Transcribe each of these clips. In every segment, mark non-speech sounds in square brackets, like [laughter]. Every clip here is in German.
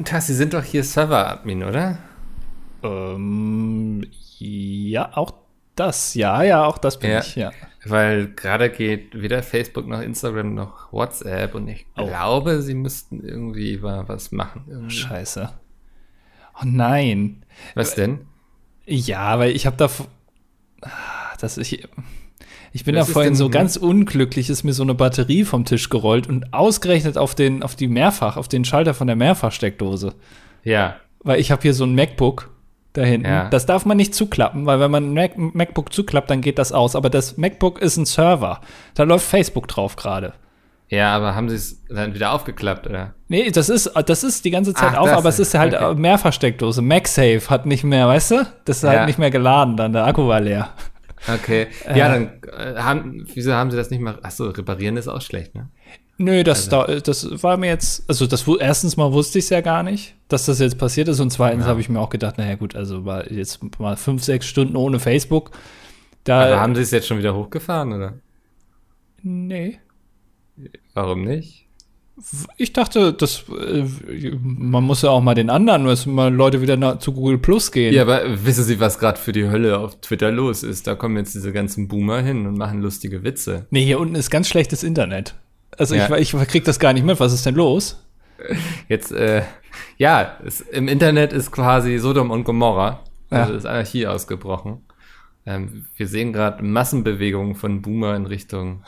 guten Tag, Sie sind doch hier Server-Admin, oder? Ähm, ja, auch das, ja, ja, auch das bin Ja. ich, ja. Weil gerade geht weder Facebook noch Instagram noch WhatsApp und ich Oh. glaube, Sie müssten irgendwie mal was machen. Irgendwie. Scheiße. Oh nein. Was denn? Ja, weil ich habe da Ah, das ich ich bin Was da vorhin denn, so ganz unglücklich, ist mir so eine Batterie vom Tisch gerollt und ausgerechnet auf den auf die Mehrfach, auf den Schalter von der Mehrfachsteckdose. Ja. Weil ich habe hier so ein MacBook da hinten. Ja. Das darf man nicht zuklappen, weil wenn man ein Mac MacBook zuklappt, dann geht das aus. Aber das MacBook ist ein Server. Da läuft Facebook drauf gerade. Ja, aber haben Sie es dann wieder aufgeklappt, oder? Nee, das ist, das ist die ganze Zeit Ach, auf, aber es ist halt okay. Mehrversteckdose. MagSafe hat nicht mehr, weißt du? Das ist Ja. halt nicht mehr geladen, dann der Akku war leer. Okay. Ja, dann äh, haben, wieso haben Sie das nicht mal? Achso, reparieren ist auch schlecht, ne? Nö, das, da, das war mir jetzt, also das erstens mal wusste ich es ja gar nicht, dass das jetzt passiert ist und zweitens habe ich mir auch gedacht, naja gut, also war jetzt mal fünf, sechs Stunden ohne Facebook. Da, Aber haben Sie es jetzt schon wieder hochgefahren, oder? nee. Warum nicht? Ich dachte, das, äh, man muss ja auch mal den anderen, dass mal Leute wieder zu Google Plus gehen. Ja, aber wissen Sie, was gerade für die Hölle auf Twitter los ist? Da kommen jetzt diese ganzen Boomer hin und machen lustige Witze. Nee, hier unten ist ganz schlechtes Internet. Also Ja. ich, ich krieg das gar nicht mit. Was ist denn los? Jetzt, äh, ja, es, im Internet ist quasi Sodom und Gomorra. Also Ja. ist Anarchie ausgebrochen. Ähm, wir sehen gerade Massenbewegungen von Boomer in Richtung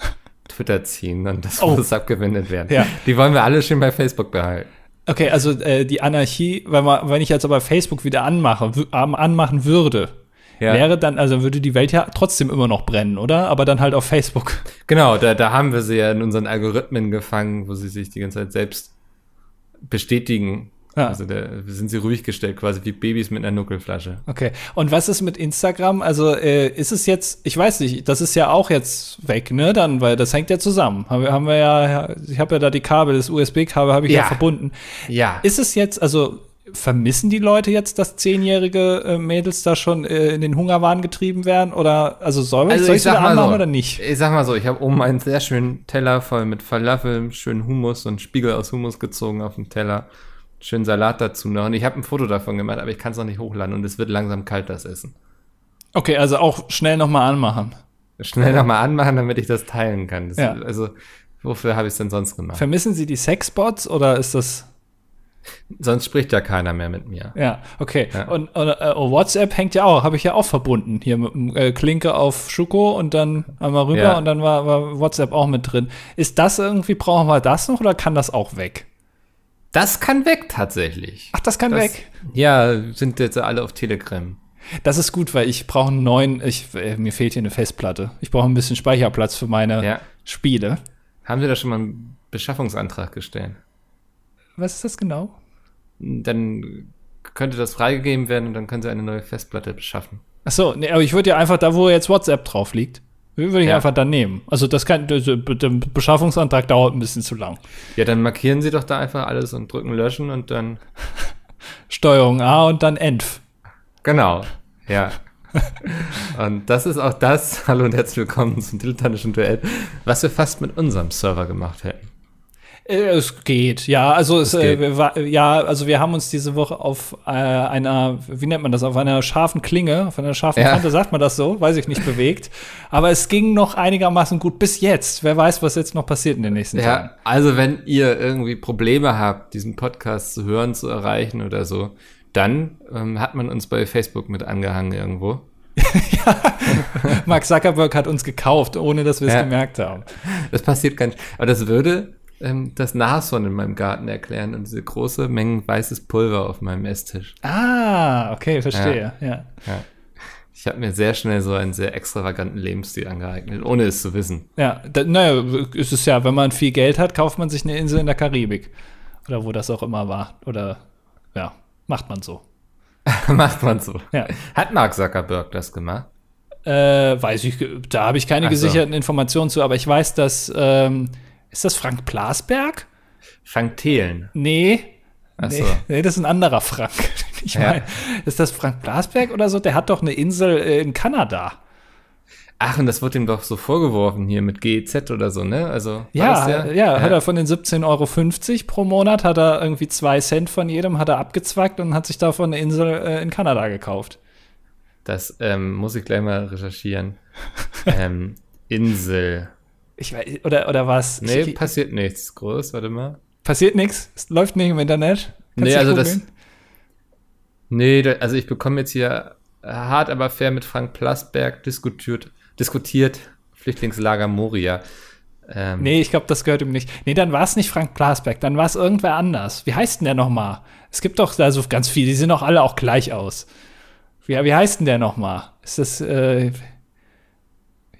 Twitter ziehen und das Oh. muss abgewendet werden. Ja. Die wollen wir alle schön bei Facebook behalten. Okay, also äh, die Anarchie, wenn, man, wenn ich jetzt aber Facebook wieder anmache, anmachen würde, Ja. wäre dann, also würde die Welt ja trotzdem immer noch brennen, oder? Aber dann halt auf Facebook. Genau, da, da haben wir sie ja in unseren Algorithmen gefangen, wo sie sich die ganze Zeit selbst bestätigen. Ja. Also da sind sie ruhig gestellt, quasi wie Babys mit einer Nuckelflasche. Okay. Und was ist mit Instagram? Also äh, ist es jetzt, ich weiß nicht, das ist ja auch jetzt weg, ne? Dann, weil das hängt ja zusammen. Haben wir, haben wir ja, ich habe ja da die Kabel, das USB-Kabel habe ich ja. Ja. verbunden. Ja. Ist es jetzt, also vermissen die Leute jetzt, dass zehnjährige äh, Mädels da schon äh, in den Hungerwahn getrieben werden? Oder also soll, Also soll ich wieder anmachen so, oder nicht? Ich sag mal so, ich habe oben einen sehr schönen Teller voll mit Falafel, schönen Hummus und Spiegel aus Hummus gezogen auf dem Teller. Schönen Salat dazu noch. Und ich habe ein Foto davon gemacht, aber ich kann es noch nicht hochladen und es wird langsam kalt, das Essen. Okay, also auch schnell nochmal anmachen. Schnell nochmal anmachen, damit ich das teilen kann. Das, Ja. Also, wofür habe ich es denn sonst gemacht? Vermissen Sie die Sexbots oder ist das sonst spricht ja keiner mehr mit mir. Ja, okay. Ja. Und, und äh, WhatsApp hängt ja auch, habe ich ja auch verbunden. Hier mit dem äh, Klinke auf Schuko und dann einmal rüber Ja. und dann war, war WhatsApp auch mit drin. Ist das irgendwie, brauchen wir das noch oder kann das auch weg? Das kann weg tatsächlich. Ach, das kann Das, weg. Ja, sind jetzt alle auf Telegram. Das ist gut, weil ich brauche einen neuen, ich, äh, mir fehlt hier eine Festplatte. Ich brauche ein bisschen Speicherplatz für meine Ja. Spiele. Haben Sie da schon mal einen Beschaffungsantrag gestellt? Was ist das genau? Dann könnte das freigegeben werden und dann können Sie eine neue Festplatte beschaffen. Ach so, nee, aber ich würde ja einfach da, wo jetzt WhatsApp drauf liegt, würde ich Ja. einfach dann nehmen. Also das kann, der, Beschaffungsantrag dauert ein bisschen zu lang. Ja, dann markieren Sie doch da einfach alles und drücken löschen und dann. [laughs] Steuerung A und dann Env. Genau. Ja. und das ist auch das, [laughs] hallo und herzlich willkommen zum dilettantischen Duell, was wir fast mit unserem Server gemacht hätten. Äh, Es geht, ja. Also es, geht. äh, war, ja, also wir haben uns diese Woche auf äh, einer, wie nennt man das, auf einer scharfen Klinge, auf einer scharfen Ja. Kante, sagt man das so, weiß ich nicht, bewegt. Aber es ging noch einigermaßen gut bis jetzt. Wer weiß, was jetzt noch passiert in den nächsten Tagen. Ja, also wenn ihr irgendwie Probleme habt, diesen Podcast zu hören, zu erreichen oder so, dann ähm, hat man uns bei Facebook mit angehangen irgendwo. [laughs] Mark Zuckerberg hat uns gekauft, ohne dass wir es Ja. gemerkt haben. Das passiert gar nicht. Aber das würde ähm, das Nashorn in meinem Garten erklären und diese große Mengen weißes Pulver auf meinem Esstisch. Ah, okay, verstehe. Ja. Ja. Ich habe mir sehr schnell so einen sehr extravaganten Lebensstil angeeignet, ohne es zu wissen. Ja, da, naja, ist es ja, wenn man viel Geld hat, kauft man sich eine Insel in der Karibik. Oder wo das auch immer war. Oder ja, macht man so. [laughs] Macht man so. Ja. Hat Mark Zuckerberg das gemacht? Äh, weiß ich, da habe ich keine Ach so. gesicherten Informationen zu, aber ich weiß, dass, ähm, ist das Frank Blasberg? Frank Thelen. Nee. Ach nee, so. nee, das ist ein anderer Frank. [laughs] Ich Ja. meine, ist das Frank Blasberg oder so? Der hat doch eine Insel äh, in Kanada. Ach, und das wird ihm doch so vorgeworfen hier mit GEZ oder so, ne? Also, war Ja, das der? ja, hat er von den 17,50 Euro pro Monat, hat er irgendwie zwei Cent von jedem, hat er abgezwackt und hat sich davon eine Insel äh, in Kanada gekauft. Das ähm, muss ich gleich mal recherchieren. [laughs] ähm, Insel. Ich weiß, oder, oder was? Nee, ich, passiert nichts. Groß, warte mal. passiert nichts? Es läuft nicht im Internet? Nee, du also das- googeln? Nee, da, also ich bekomme jetzt hier hart aber fair mit Frank Plasberg diskutiert, diskutiert Flüchtlingslager Moria. Ähm, Nee, ich glaube, das gehört ihm nicht. Nee, dann war es nicht Frank Plasberg, dann war es irgendwer anders. Wie heißt denn der nochmal? Es gibt doch da so ganz viele, die sehen doch alle auch gleich aus. Wie, wie heißt denn der nochmal? Ist das, äh,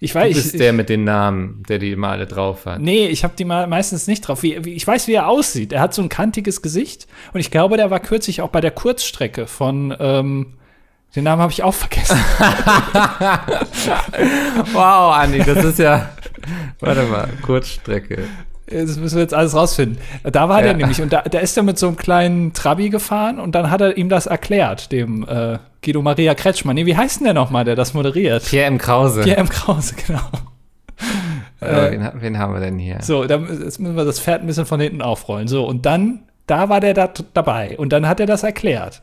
ich Du weiß, bist ich, der mit den Namen, der die immer alle drauf hat. Nee, ich habe die mal meistens nicht drauf. Wie, wie, ich weiß, wie er aussieht. Er hat so ein kantiges Gesicht und ich glaube, der war kürzlich auch bei der Kurzstrecke von, ähm, den Namen habe ich auch vergessen. [laughs] Wow, Andi, das ist ja. [laughs] Warte mal, Kurzstrecke. Das müssen wir jetzt alles rausfinden. Da war der Ja. nämlich und da, da ist er mit so einem kleinen Trabi gefahren und dann hat er ihm das erklärt, dem äh, Guido Maria Kretschmann. Nee, wie heißt denn der nochmal, der das moderiert? Pierre M. Krause. Pierre M. Krause, [laughs] genau. Äh, wen, ha- wen haben wir denn hier? So, dann, jetzt müssen wir das Pferd ein bisschen von hinten aufrollen. So, und dann, da war der da dabei und dann hat er das erklärt.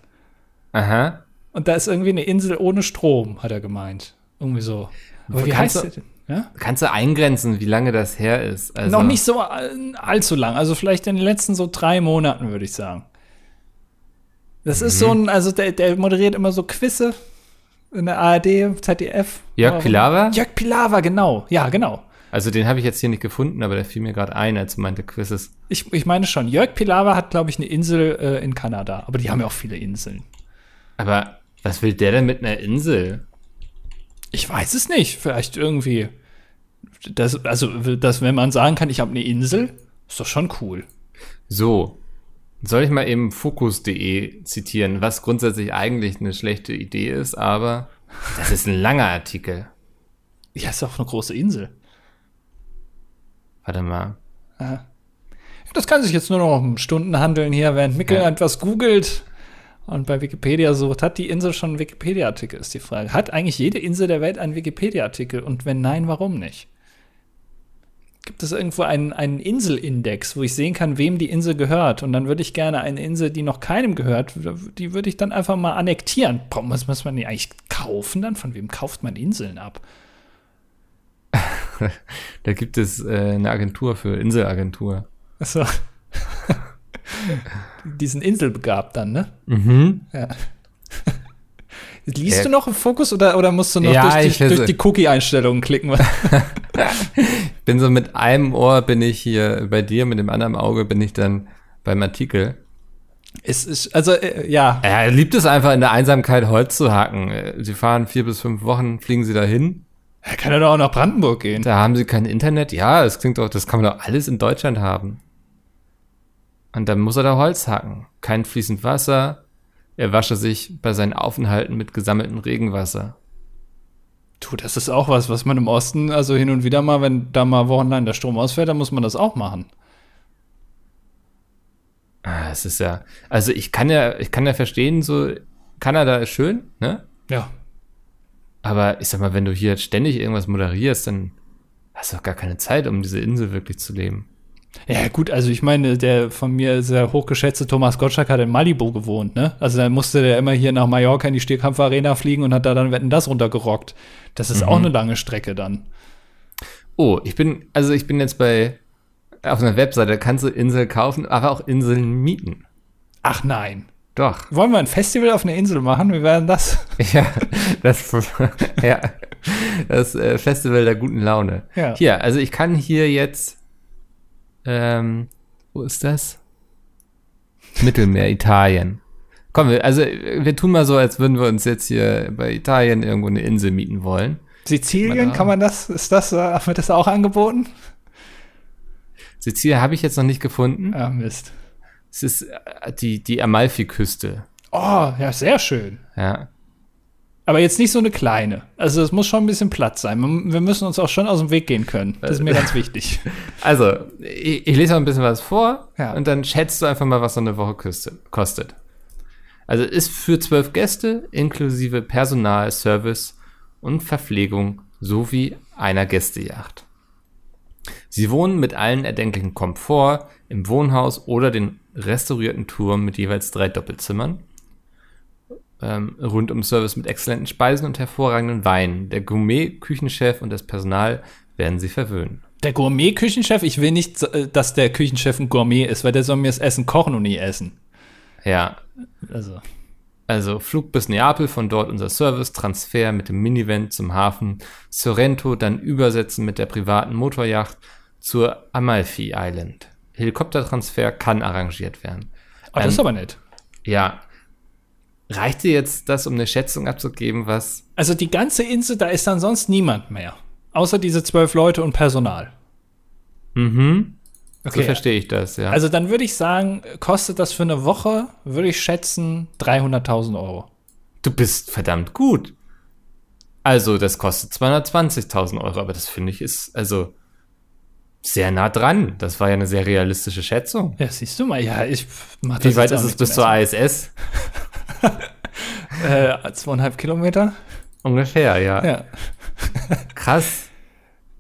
Aha. Und da ist irgendwie eine Insel ohne Strom, hat er gemeint. Irgendwie so. Aber wie heißt du- der denn? Ja? Kannst du eingrenzen, wie lange das her ist? Also, Noch nicht so all- allzu lang. Also vielleicht in den letzten so drei Monaten, würde ich sagen. Das ist Mhm. so ein, also der, der moderiert immer so Quizze in der ARD, ZDF. Jörg Warum? Pilawa? Jörg Pilawa, genau. Ja, genau. Also den habe ich jetzt hier nicht gefunden, aber der fiel mir gerade ein, als du meinte Quizzes. Ich, ich meine schon, Jörg Pilawa hat, glaube ich, eine Insel äh, in Kanada. Aber die haben ja auch viele Inseln. Aber was will der denn mit einer Insel? Ich weiß es nicht. Vielleicht irgendwie. Das, also, das, wenn man sagen kann, ich habe eine Insel, ist doch schon cool. So, soll ich mal eben Focus.de zitieren, was grundsätzlich eigentlich eine schlechte Idee ist, aber das ist ein langer Artikel. Ja, ist auch eine große Insel. Warte mal. Das kann sich jetzt nur noch um Stunden handeln hier, während Mikkel Ja. etwas googelt und bei Wikipedia sucht. Hat die Insel schon einen Wikipedia-Artikel, ist die Frage. Hat eigentlich jede Insel der Welt einen Wikipedia-Artikel? Und wenn nein, warum nicht? Gibt es irgendwo einen, einen Inselindex, wo ich sehen kann, wem die Insel gehört? Und dann würde ich gerne eine Insel, die noch keinem gehört, die würde ich dann einfach mal annektieren. Boah, muss, muss man die eigentlich kaufen dann? Von wem kauft man Inseln ab? [laughs] Da gibt es äh, eine Agentur für Inselagentur. Achso. [laughs] die sind inselbegabt dann, ne? Mhm. Ja. Liest Ja. du noch im Fokus oder, oder musst du noch Ja, durch ich die, durch die Cookie-Einstellungen klicken? [laughs] Bin so mit einem Ohr bin ich hier bei dir, mit dem anderen Auge bin ich dann beim Artikel. es ist, also, äh, ja. Er liebt es einfach in der Einsamkeit Holz zu hacken. Äh, Sie fahren vier bis fünf Wochen, fliegen sie dahin. Er kann ja doch auch nach Brandenburg gehen. Da haben sie kein Internet. Ja, das klingt doch, das kann man doch alles in Deutschland haben. Und dann muss er da Holz hacken. Kein fließend Wasser. Er wasche sich bei seinen Aufenthalten mit gesammeltem Regenwasser. Du, das ist auch was, was man im Osten, also hin und wieder mal, wenn da mal wochenlang der Strom ausfällt, dann muss man das auch machen. Ah, es ist ja, also ich kann ja, ich kann ja verstehen, so Kanada ist schön, ne? Ja. Aber ich sag mal, wenn du hier ständig irgendwas moderierst, dann hast du doch gar keine Zeit, um diese Insel wirklich zu leben. Ja, gut, also ich meine, der von mir sehr hochgeschätzte Thomas Gottschalk hat in Malibu gewohnt, ne? Also dann musste der immer hier nach Mallorca in die Stierkampf-Arena fliegen und hat da dann Wetten das runtergerockt. Das ist auch eine lange Strecke dann. Oh, ich bin, also ich bin jetzt bei, auf einer Webseite, da kannst du Insel kaufen, aber auch Inseln mieten. Ach nein. Doch. Wollen wir ein Festival auf einer Insel machen? Wie wäre denn das? [laughs] Ja, das, [laughs] ja, das äh, Festival der guten Laune. Ja. Hier, also ich kann hier jetzt, ähm, wo ist das? Mittelmeer, [laughs] Italien. Komm, wir, also wir tun mal so, als würden wir uns jetzt hier bei Italien irgendwo eine Insel mieten wollen. Sizilien, kann man das? Ist das, äh, wird das auch angeboten? Sizilien habe ich jetzt noch nicht gefunden. Ah, Mist. Es ist äh, die, die Amalfi-Küste. Oh, ja, sehr schön. Ja. Aber jetzt nicht so eine kleine. Also es muss schon ein bisschen Platz sein. Wir müssen uns auch schon aus dem Weg gehen können. Das ist mir ganz wichtig. [laughs] Also, ich, ich lese mal ein bisschen was vor Ja. und dann schätzt du einfach mal, was so eine Woche kostet. Also ist für zwölf Gäste inklusive Personal, Service und Verpflegung sowie einer Gästejacht. Sie wohnen mit allen erdenklichen Komfort im Wohnhaus oder den restaurierten Turm mit jeweils drei Doppelzimmern. Ähm, rundum Service mit exzellenten Speisen und hervorragenden Weinen. Der Gourmet-Küchenchef und das Personal werden sie verwöhnen. Der Gourmet-Küchenchef, ich will nicht, äh, dass der Küchenchef ein Gourmet ist, weil der soll mir das Essen kochen und nie essen. Ja, Also, Also Flug bis Neapel, von dort unser Service, Transfer mit dem Minivan zum Hafen Sorrento, dann Übersetzen mit der privaten Motorjacht zur Amalfi Island. Helikoptertransfer kann arrangiert werden. oh, das Ähm, ist aber nett. Ja. Reicht dir jetzt das, um eine Schätzung abzugeben, was. Also die ganze Insel, da ist dann sonst niemand mehr. Außer diese zwölf Leute und Personal. Mhm. So Okay. verstehe ich das, ja. Also dann würde ich sagen, kostet das für eine Woche, würde ich schätzen, 300.000 Euro. du bist verdammt gut. Also, das kostet 220.000 Euro, aber das finde ich ist, also, sehr nah dran. Das war ja eine sehr realistische Schätzung. Ja, siehst du mal, ja, ich mach Wie weit ist es bis zur. ISS? [laughs] [laughs] Äh, zweieinhalb Kilometer? Ungefähr, ja. Ja. Krass.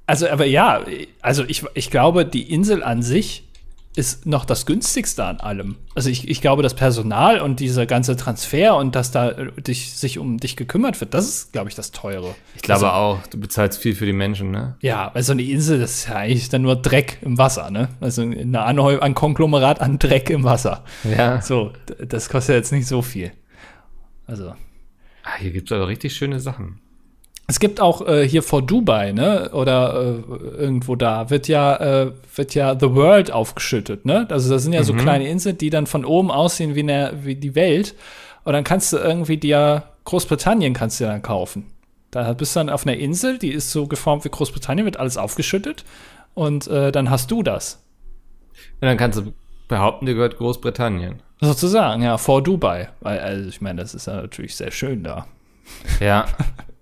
Also, aber ja, also ich, ich glaube, die Insel an sich ist noch das günstigste an allem. Also ich, ich glaube, das Personal und dieser ganze Transfer und dass da äh, dich, sich um dich gekümmert wird, das ist, glaube ich, das Teure. Ich glaube also, auch, du bezahlst viel für die Menschen, ne? Ja, weil so eine Insel, das ist ja eigentlich dann nur Dreck im Wasser, ne? Also eine Anhäu ein Konglomerat an Dreck im Wasser. Ja. So, das kostet jetzt nicht so viel. Also. Ah, hier gibt es aber richtig schöne Sachen. Es gibt auch äh, hier vor Dubai, ne? Oder äh, irgendwo da wird ja äh, wird ja The World aufgeschüttet, ne? Also das sind ja so kleine Inseln, die dann von oben aussehen wie, ne, wie die Welt. Und dann kannst du irgendwie dir Großbritannien kannst du dann kaufen. Da bist du dann auf einer Insel, die ist so geformt wie Großbritannien, wird alles aufgeschüttet und äh, dann hast du das. Und dann kannst du behaupten, dir gehört Großbritannien. Sozusagen, ja, vor Dubai. Weil, also ich meine, das ist ja natürlich sehr schön da. Ja.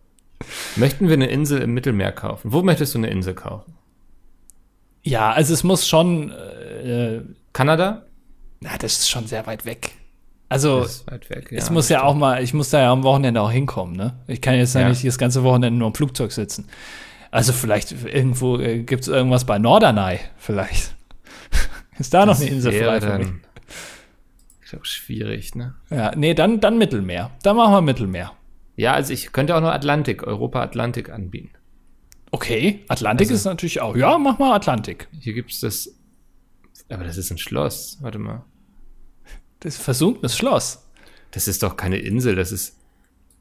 [laughs] Möchten wir eine Insel im Mittelmeer kaufen? Wo möchtest du eine Insel kaufen? Ja, also es muss schon, äh, Kanada? na, das ist schon sehr weit weg. Also weit weg. es muss ja auch mal, ich muss da ja am Wochenende auch hinkommen, ne? Ich kann jetzt ja Ja. nicht das ganze Wochenende nur im Flugzeug sitzen. Also vielleicht irgendwo äh, gibt es irgendwas bei Norderney, vielleicht. Ist da noch eine Insel frei für mich? dann, Ich glaube, schwierig, ne? Ja, nee, dann, dann Mittelmeer. Dann machen wir Mittelmeer. Ja, also ich könnte auch noch Atlantik, Europa-Atlantik anbieten. Okay, Atlantik Also- ist natürlich auch. Ja, mach mal Atlantik. Hier gibt es das. Aber das ist ein Schloss. Warte mal. Das ist versunkenes Schloss. Das ist doch keine Insel, das ist.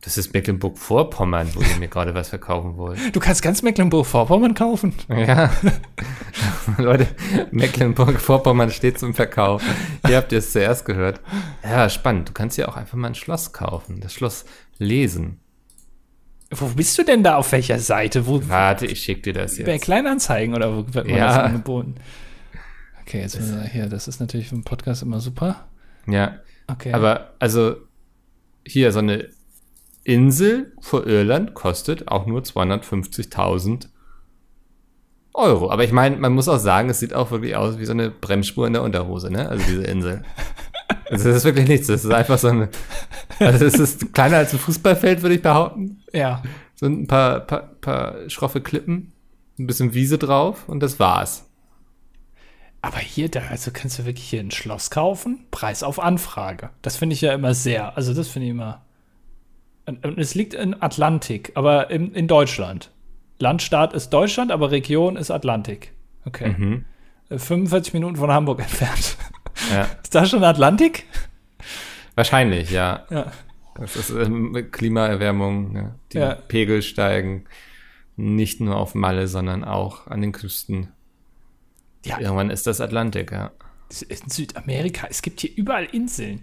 Das ist Mecklenburg-Vorpommern, wo ihr mir gerade was verkaufen wollt. Du kannst ganz Mecklenburg-Vorpommern kaufen. Ja. [laughs] Leute, Mecklenburg-Vorpommern steht zum Verkauf. Ihr habt es zuerst gehört. Ja, spannend. Du kannst ja auch einfach mal ein Schloss kaufen. Das Schloss lesen. Wo bist du denn da auf welcher Seite? Wo, Warte, ich schick dir das Bei jetzt. Kleinanzeigen oder wo wird man Ja. das angeboten? Okay, jetzt wir hier, das ist natürlich für einen Podcast immer super. Ja. Okay. Aber, also, hier, so eine Insel vor Irland kostet auch nur 250.000 Euro. Aber ich meine, man muss auch sagen, es sieht auch wirklich aus wie so eine Bremsspur in der Unterhose, ne? Also diese Insel. [laughs] Also das ist wirklich nichts. Das ist einfach so eine. Also es ist kleiner als ein Fußballfeld, würde ich behaupten. ja. So ein paar, paar, paar schroffe Klippen, ein bisschen Wiese drauf und das war's. Aber hier, da, also kannst du wirklich hier ein Schloss kaufen? Preis auf Anfrage. Das finde ich ja immer sehr, also das finde ich immer. Und, und es liegt in Atlantik, aber in, in Deutschland. Landstaat ist Deutschland, aber Region ist Atlantik. Okay. Mhm. Äh, 45 Minuten von Hamburg [laughs] entfernt. Ja. ist da schon Atlantik? Wahrscheinlich, ja. Ja. Das ist ähm, Klimaerwärmung, ne? die Ja. Pegel steigen nicht nur auf Malle, sondern auch an den Küsten. Ja. Irgendwann ist das Atlantik, ja. In Südamerika, es gibt hier überall Inseln.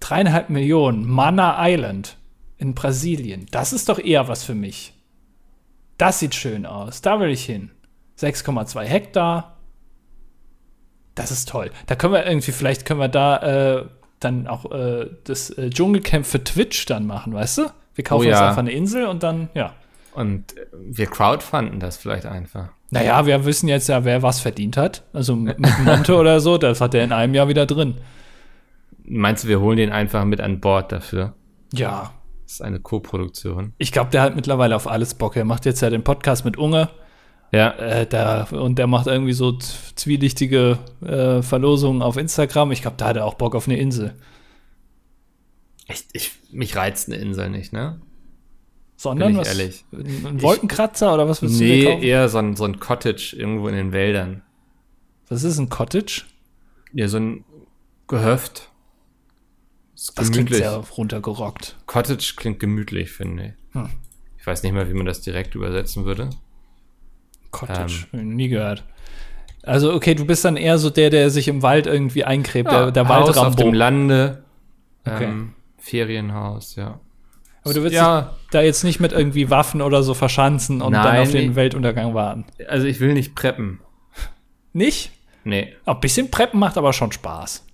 Dreieinhalb Millionen, Mana Island in Brasilien. Das ist doch eher was für mich. Das sieht schön aus. Da will ich hin. 6,2 Hektar. Das ist toll. Da können wir irgendwie, vielleicht können wir da äh, dann auch äh, das äh, Dschungelcamp für Twitch dann machen, weißt du? Wir kaufen Oh uns ja. einfach eine Insel und dann, ja. Und wir crowdfunden das vielleicht einfach. Naja, wir wissen jetzt ja, wer was verdient hat. Also mit Monte oder so, das hat er in einem Jahr wieder drin. Meinst du, wir holen den einfach mit an Bord dafür? Ja, Das ist eine Co-Produktion. Ich glaube, der hat mittlerweile auf alles Bock. Er macht jetzt ja den Podcast mit Unge. Ja. Äh, da, und der macht irgendwie so zwielichtige äh, Verlosungen auf Instagram. Ich glaube, da hat er auch Bock auf eine Insel. Ich, ich, mich reizt eine Insel nicht, ne? Sondern Bin ich was? ehrlich. Ein, Wolkenkratzer oder was willst du dir Nee, eher so ein, so ein Cottage irgendwo in den Wäldern. Was ist ein Cottage? Ja, so ein Gehöft. Das klingt gemütlich. sehr runtergerockt. Cottage klingt gemütlich, finde ich. Hm. Ich weiß nicht mal, wie man das direkt übersetzen würde. Cottage, nie gehört. Also, okay, du bist dann eher so der, der sich im Wald irgendwie eingräbt, der, der Haus auf dem Lande. Okay. Ähm, Ferienhaus, ja. Aber du willst ja, da jetzt nicht mit irgendwie Waffen oder so verschanzen und dann Nein, auf den nee. Weltuntergang warten. also ich will nicht preppen. Nicht? Nee. Ein bisschen Preppen macht aber schon Spaß.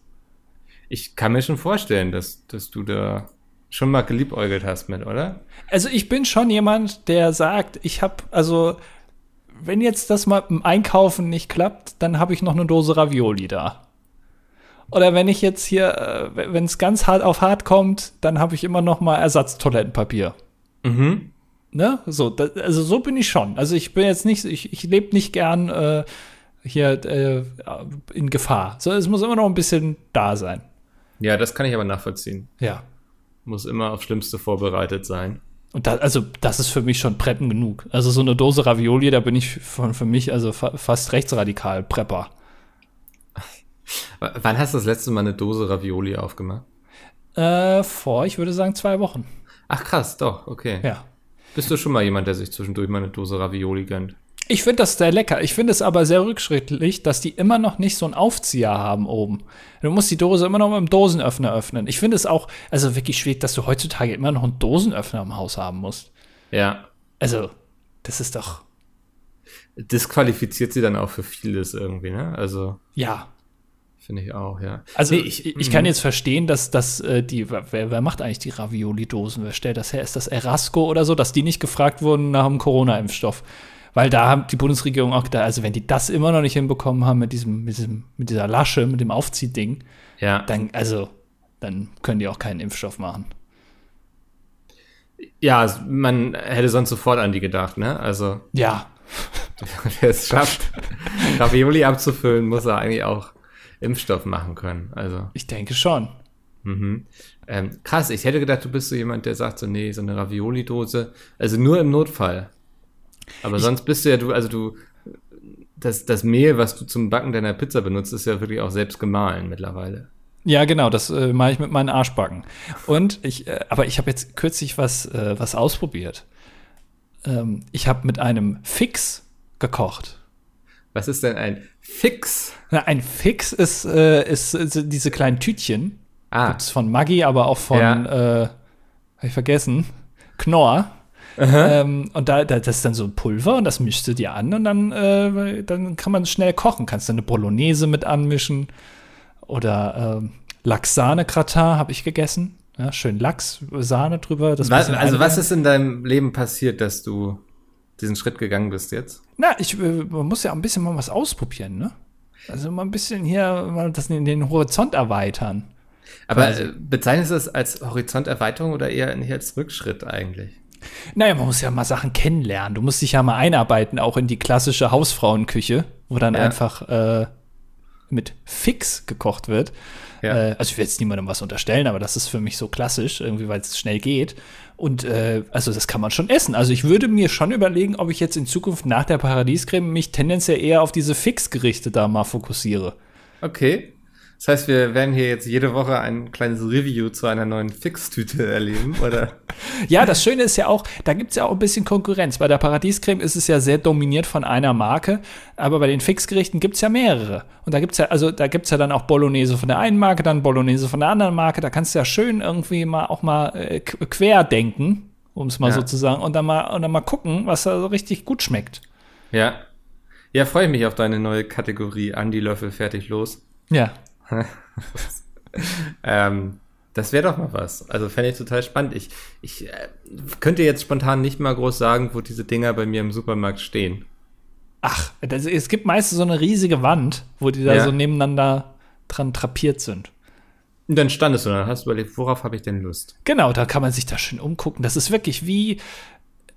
Ich kann mir schon vorstellen, dass, dass du da schon mal geliebäugelt hast mit, oder? Also ich bin schon jemand, der sagt, ich habe, also wenn jetzt das mal im Einkaufen nicht klappt, dann habe ich noch eine Dose Ravioli da. Oder wenn ich jetzt hier, äh, wenn es ganz hart auf hart kommt, dann habe ich immer noch mal Ersatztoilettenpapier. Mhm. Ne? So, da, also so bin ich schon. Also ich bin jetzt nicht, ich, ich lebe nicht gern äh, hier äh, in Gefahr. So, es muss immer noch ein bisschen da sein. Ja, das kann ich aber nachvollziehen. Ja. Muss immer aufs Schlimmste vorbereitet sein. Und da, also, das ist für mich schon Preppen genug. Also, so eine Dose Ravioli, da bin ich von, für mich also fa fast rechtsradikal Prepper. W wann hast du das letzte Mal eine Dose Ravioli aufgemacht? Äh, vor, ich würde sagen, zwei Wochen. Ach krass, doch, okay. Ja. Bist du schon mal jemand, der sich zwischendurch mal eine Dose Ravioli gönnt? Ich finde das sehr lecker. Ich finde es aber sehr rückschrittlich, dass die immer noch nicht so einen Aufzieher haben oben. Du musst die Dose immer noch mit dem Dosenöffner öffnen. Ich finde es auch, also wirklich schwierig, dass du heutzutage immer noch einen Dosenöffner im Haus haben musst. Ja. Also, das ist doch, Disqualifiziert sie dann auch für vieles irgendwie, ne? Also, ja. finde ich auch, ja. Also Nee, ich, ich kann jetzt verstehen, dass, dass äh, die, wer, wer macht eigentlich die Ravioli-Dosen? Wer stellt das her? Ist das Erasco oder so, dass die nicht gefragt wurden nach dem Corona-Impfstoff? Weil da haben die Bundesregierung auch gedacht, also wenn die das immer noch nicht hinbekommen haben mit diesem, mit diesem, mit dieser Lasche, mit dem Aufziehding, Ja. dann, also, dann können die auch keinen Impfstoff machen. Ja, man hätte sonst sofort an die gedacht, ne? Also, Ja, [laughs] wer es schafft, Ravioli abzufüllen, muss er eigentlich auch Impfstoff machen können. Also, ich denke schon. mhm. ähm, krass, ich hätte gedacht, du bist so jemand, der sagt so, nee, so eine Ravioli-Dose, also nur im Notfall. Aber sonst bist du ja du, also du, das, das Mehl, was du zum Backen deiner Pizza benutzt, ist ja wirklich auch selbst gemahlen mittlerweile. Ja, genau, das äh, mache ich mit meinen Arschbacken. Und ich, äh, aber ich habe jetzt kürzlich was, äh, was ausprobiert. Ähm, ich habe mit einem Fix gekocht. Was ist denn ein Fix? Na, ein Fix ist, äh, ist, ist diese kleinen Tütchen. Ah, Gibt's von Maggi, aber auch von, Ja. äh, hab ich vergessen, Knorr. Ähm, und da, da, das ist dann so ein Pulver und das mischst du dir an und dann, äh, dann kann man schnell kochen. Kannst du eine Bolognese mit anmischen oder ähm, Lachs-Sahne-Gratin habe ich gegessen. Ja, schön Lachs, Sahne drüber. Was, also was ist in deinem Leben passiert, dass du diesen Schritt gegangen bist jetzt? Na, ich, äh, man muss ja ein bisschen mal was ausprobieren, ne? Also mal ein bisschen hier mal das in den Horizont erweitern. Aber Quasi. äh, bezeichnest du das als Horizonterweiterung oder eher nicht als Rückschritt eigentlich? Naja, man muss ja mal Sachen kennenlernen. Du musst dich ja mal einarbeiten, auch in die klassische Hausfrauenküche, wo dann Ja. einfach äh, mit Fix gekocht wird. Ja. Äh, also ich will jetzt niemandem was unterstellen, aber das ist für mich so klassisch, irgendwie, weil es schnell geht. Und äh, also das kann man schon essen. Also ich würde mir schon überlegen, ob ich jetzt in Zukunft nach der Paradiescreme mich tendenziell eher auf diese Fix-Gerichte da mal fokussiere. Okay. Das heißt, wir werden hier jetzt jede Woche ein kleines Review zu einer neuen Fix-Tüte erleben, oder? [laughs] Ja, das Schöne ist ja auch, da gibt es ja auch ein bisschen Konkurrenz. Bei der Paradiescreme ist es ja sehr dominiert von einer Marke, aber bei den Fixgerichten gibt es ja mehrere. Und da gibt es ja, also da gibt es ja dann auch Bolognese von der einen Marke, dann Bolognese von der anderen Marke. Da kannst du ja schön irgendwie mal auch mal äh, qu- quer denken, um es mal Ja. so zu sagen, und dann mal, und dann mal gucken, was da so richtig gut schmeckt. Ja. Ja, freue ich mich auf deine neue Kategorie Andi Löffel fertig los. Ja. [laughs] Ähm, das wäre doch mal was. Also fände ich total spannend. Ich, ich äh, könnte jetzt spontan nicht mal groß sagen, wo diese Dinger bei mir im Supermarkt stehen. Ach, das, es gibt meistens so eine riesige Wand, wo die da Ja. so nebeneinander dran trapiert sind. Und dann standest du, dann hast du überlegt, worauf habe ich denn Lust? Genau, da kann man sich da schön umgucken. Das ist wirklich wie,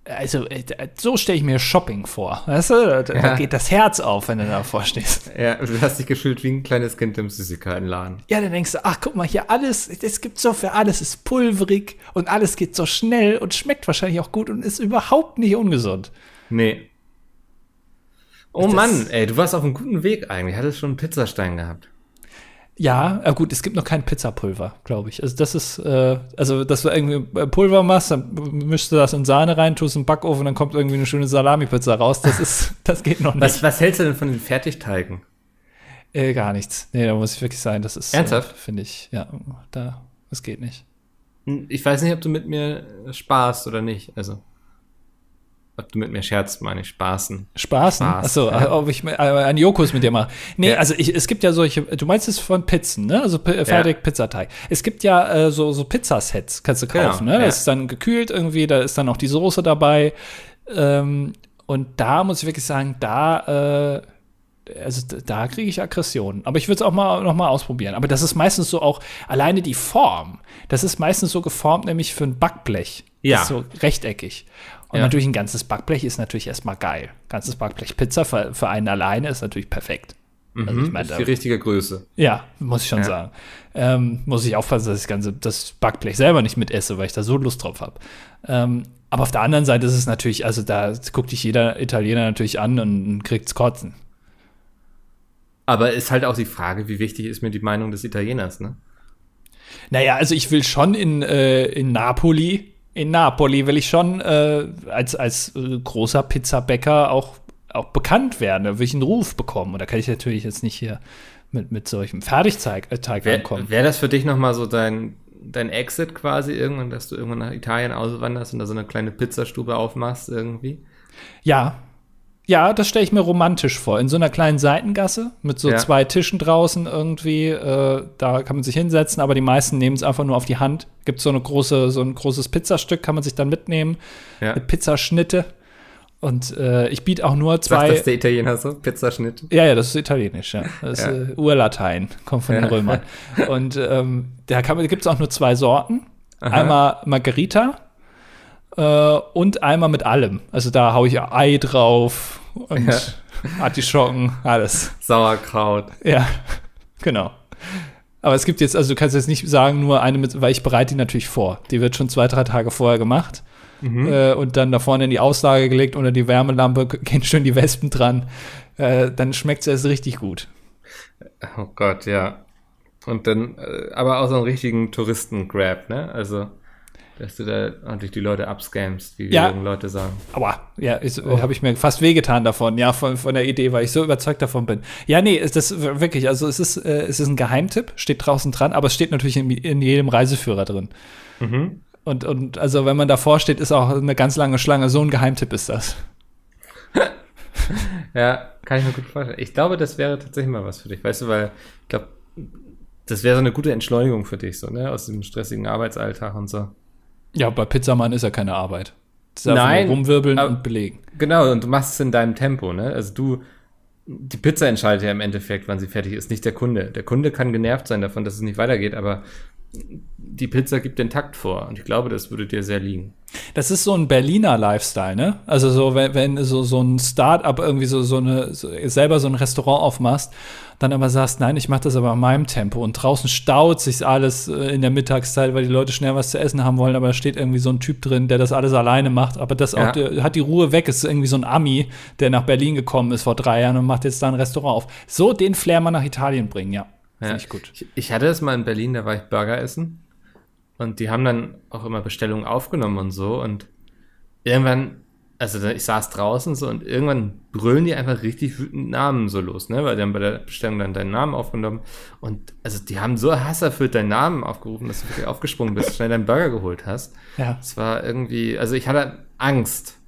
also äh, so stelle ich mir Shopping vor. Weißt du, da, da Ja. geht das Herz auf, wenn du davor stehst. Ja, du hast dich gefühlt wie ein kleines Kind im Süßigkeitenladen. Ja, dann denkst du, ach guck mal hier, alles, es gibt so für alles ist pulverig und alles geht so schnell und schmeckt wahrscheinlich auch gut und ist überhaupt nicht ungesund. Nee. Oh Das- Mann, ey, du warst auf einem guten Weg eigentlich. Hattest schon einen Pizzastein gehabt. Ja, äh, gut, es gibt noch kein Pizzapulver, glaube ich. Also das ist, äh, also dass du irgendwie äh, Pulver machst, dann mischst du das in Sahne rein, tust im Backofen, dann kommt irgendwie eine schöne Salami-Pizza raus. Das ist, [laughs] das geht noch nicht. Was, was hältst du denn von den Fertigteigen? Äh, gar nichts. Nee, da muss ich wirklich sagen, das ist, Ernsthaft? äh, finde ich, ja, da, das geht nicht. Ich weiß nicht, ob du mit mir spaßt oder nicht. Also, ob du mit mir scherzt, meine ich, spaßen. Spaßen? Spaß, Achso, ja. ob ich äh, einen Jokus mit dir mache. Nee, Ja. also ich, es gibt ja solche, du meinst es von Pizzen, ne? Also P- fertig Pizzateig. Es gibt ja äh, so, so Pizzasets, kannst du Genau, kaufen, ne? ja. Das ist dann gekühlt irgendwie, da ist dann auch die Soße dabei. Ähm, und da muss ich wirklich sagen, da, äh, also da kriege ich Aggressionen. Aber ich würde es auch mal noch mal ausprobieren. Aber das ist meistens so auch alleine die Form. Das ist meistens so geformt, nämlich für ein Backblech. Ja. So rechteckig. Und Ja. natürlich ein ganzes Backblech ist natürlich erstmal geil. Ganzes Backblech Pizza für, für einen alleine ist natürlich perfekt. Also ich Mhm, meine, ist die richtige Größe. ja, muss ich schon Ja. sagen. Ähm, muss ich aufpassen, dass ich das ganze das Backblech selber nicht mit esse, weil ich da so Lust drauf habe. Ähm, aber auf der anderen Seite ist es natürlich, also da guckt dich jeder Italiener natürlich an und kriegt's kotzen. Aber ist halt auch die Frage, wie wichtig ist mir die Meinung des Italieners, ne? Naja, also ich will schon in, äh, in Napoli, in Napoli will ich schon äh, als, als äh, großer Pizzabäcker auch, auch bekannt werden. Da will ich einen Ruf bekommen. Und da kann ich natürlich jetzt nicht hier mit, mit solchem Fertigteig äh, Teig Wäre ankommen. wär das für dich nochmal so dein, dein Exit quasi irgendwann, dass du irgendwann nach Italien auswanderst und da so eine kleine Pizzastube aufmachst irgendwie? Ja. Ja, das stelle ich mir romantisch vor. In so einer kleinen Seitengasse mit so Ja. zwei Tischen draußen irgendwie. Äh, da kann man sich hinsetzen, aber die meisten nehmen es einfach nur auf die Hand. Gibt so eine große, so ein großes Pizzastück, kann man sich dann mitnehmen. Ja. Mit Pizzaschnitte. Und äh, ich biete auch nur Sagt zwei. das der Italiener so? Pizzaschnitt? Ja, ja, das ist italienisch, ja. Das ist Ja. äh, Urlatein, kommt von den. Römern. Und ähm, da gibt es auch nur zwei Sorten. Aha. Einmal Margarita äh, und einmal mit allem. Also da haue ich Ei drauf und Ja. Artischocken, alles. Sauerkraut. Ja, [laughs] genau. Aber es gibt jetzt, also du kannst jetzt nicht sagen, nur eine mit, weil ich bereite die natürlich vor. Die wird schon zwei, drei Tage vorher gemacht. Äh, und dann da vorne in die Auslage gelegt unter die Wärmelampe, [laughs] gehen schön die Wespen dran. Äh, dann schmeckt es erst richtig gut. Oh Gott, ja. Und dann, äh, aber auch so einen richtigen Touristen-Grab, ne? Also, dass du da ordentlich die Leute abscamst, wie Ja. die jungen Leute sagen. Aua, ja, Oh. habe ich mir fast wehgetan davon, ja, von, von der Idee, weil ich so überzeugt davon bin. Ja, nee, ist das wirklich, also es ist, äh, es ist ein Geheimtipp, steht draußen dran, aber es steht natürlich in, in jedem Reiseführer drin. Mhm. Und, und also wenn man davor steht, ist auch eine ganz lange Schlange. So ein Geheimtipp ist das. [laughs] Ja, kann ich mir gut vorstellen. Ich glaube, das wäre tatsächlich mal was für dich, weißt du, weil ich glaube, das wäre so eine gute Entschleunigung für dich, so, ne? Aus dem stressigen Arbeitsalltag und so. Ja, bei Pizzamann ist ja keine Arbeit. Das ist Nein, rumwirbeln aber- und belegen. Genau, und du machst es in deinem Tempo, ne? Also du, die Pizza entscheidet ja im Endeffekt, wann sie fertig ist, nicht der Kunde. Der Kunde kann genervt sein davon, dass es nicht weitergeht, aber die Pizza gibt den Takt vor und ich glaube, das würde dir sehr liegen. Das ist so ein Berliner Lifestyle, ne? Also so, wenn, wenn so, so ein Start-up irgendwie so, so eine, so, selber so ein Restaurant aufmachst, dann aber sagst, nein, ich mache das aber in meinem Tempo und draußen staut sich alles äh, in der Mittagszeit, weil die Leute schnell was zu essen haben wollen, aber da steht irgendwie so ein Typ drin, der das alles alleine macht, aber das Ja. auch, hat die Ruhe weg, ist irgendwie so ein Ami, der nach Berlin gekommen ist vor drei Jahren und macht jetzt da ein Restaurant auf. So den Flair mal nach Italien bringen, ja. Finde ich gut. Ich, ich hatte das mal in Berlin, da war ich Burger essen und die haben dann auch immer Bestellungen aufgenommen und so und irgendwann, also ich saß draußen so und irgendwann brüllen die einfach richtig wütend Namen so los, ne, weil die haben bei der Bestellung dann deinen Namen aufgenommen und also die haben so hasserfüllt deinen Namen aufgerufen, dass du wirklich aufgesprungen bist, schnell deinen Burger geholt hast. Ja. Es war irgendwie, also ich hatte Angst,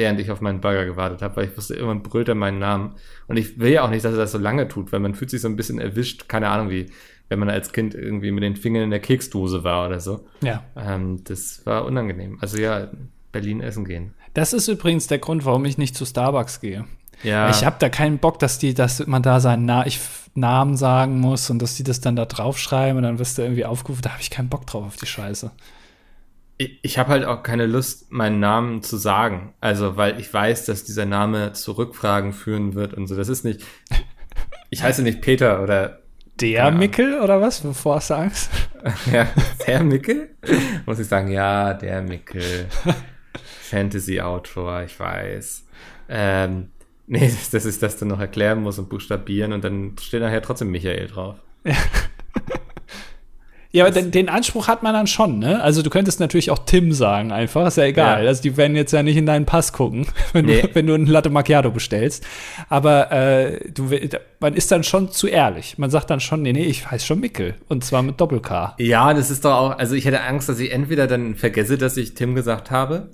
während ich auf meinen Burger gewartet habe, weil ich wusste, irgendwann brüllt er meinen Namen. Und ich will ja auch nicht, dass er das so lange tut, weil man fühlt sich so ein bisschen erwischt, keine Ahnung wie, wenn man als Kind irgendwie mit den Fingern in der Keksdose war oder so. Ja. Ähm, das war unangenehm. Also ja, Berlin essen gehen. Das ist übrigens der Grund, warum ich nicht zu Starbucks gehe. Ja. Ich habe da keinen Bock, dass die, dass man da seinen Na ich, Namen sagen muss und dass die das dann da draufschreiben und dann wirst du irgendwie aufgerufen. Da habe ich keinen Bock drauf auf die Scheiße. Ich, ich habe halt auch keine Lust, meinen Namen zu sagen. Also, weil ich weiß, dass dieser Name zu Rückfragen führen wird und so. Das ist nicht. [laughs] Ich heiße nicht Peter oder. Der Ja. Mickel oder was? Bevor hast du Angst? [laughs] Ja, der Mickel? Muss ich sagen, ja, der Mickel. [laughs] Fantasy-Autor, ich weiß. Ähm, nee, dass, dass ich das dann noch erklären muss und buchstabieren und dann steht nachher trotzdem Michael drauf. Ja, aber den, den Anspruch hat man dann schon, ne? Also du könntest natürlich auch Tim sagen einfach, ist ja egal. Ja. Also die werden jetzt ja nicht in deinen Pass gucken, [laughs] wenn, Nee. du, wenn du einen Latte Macchiato bestellst. Aber äh, du, man ist dann schon zu ehrlich. Man sagt dann schon, nee, nee, ich heiße schon Mickel. Und zwar mit Doppel-K. Ja, das ist doch auch, also ich hätte Angst, dass ich entweder dann vergesse, dass ich Tim gesagt habe.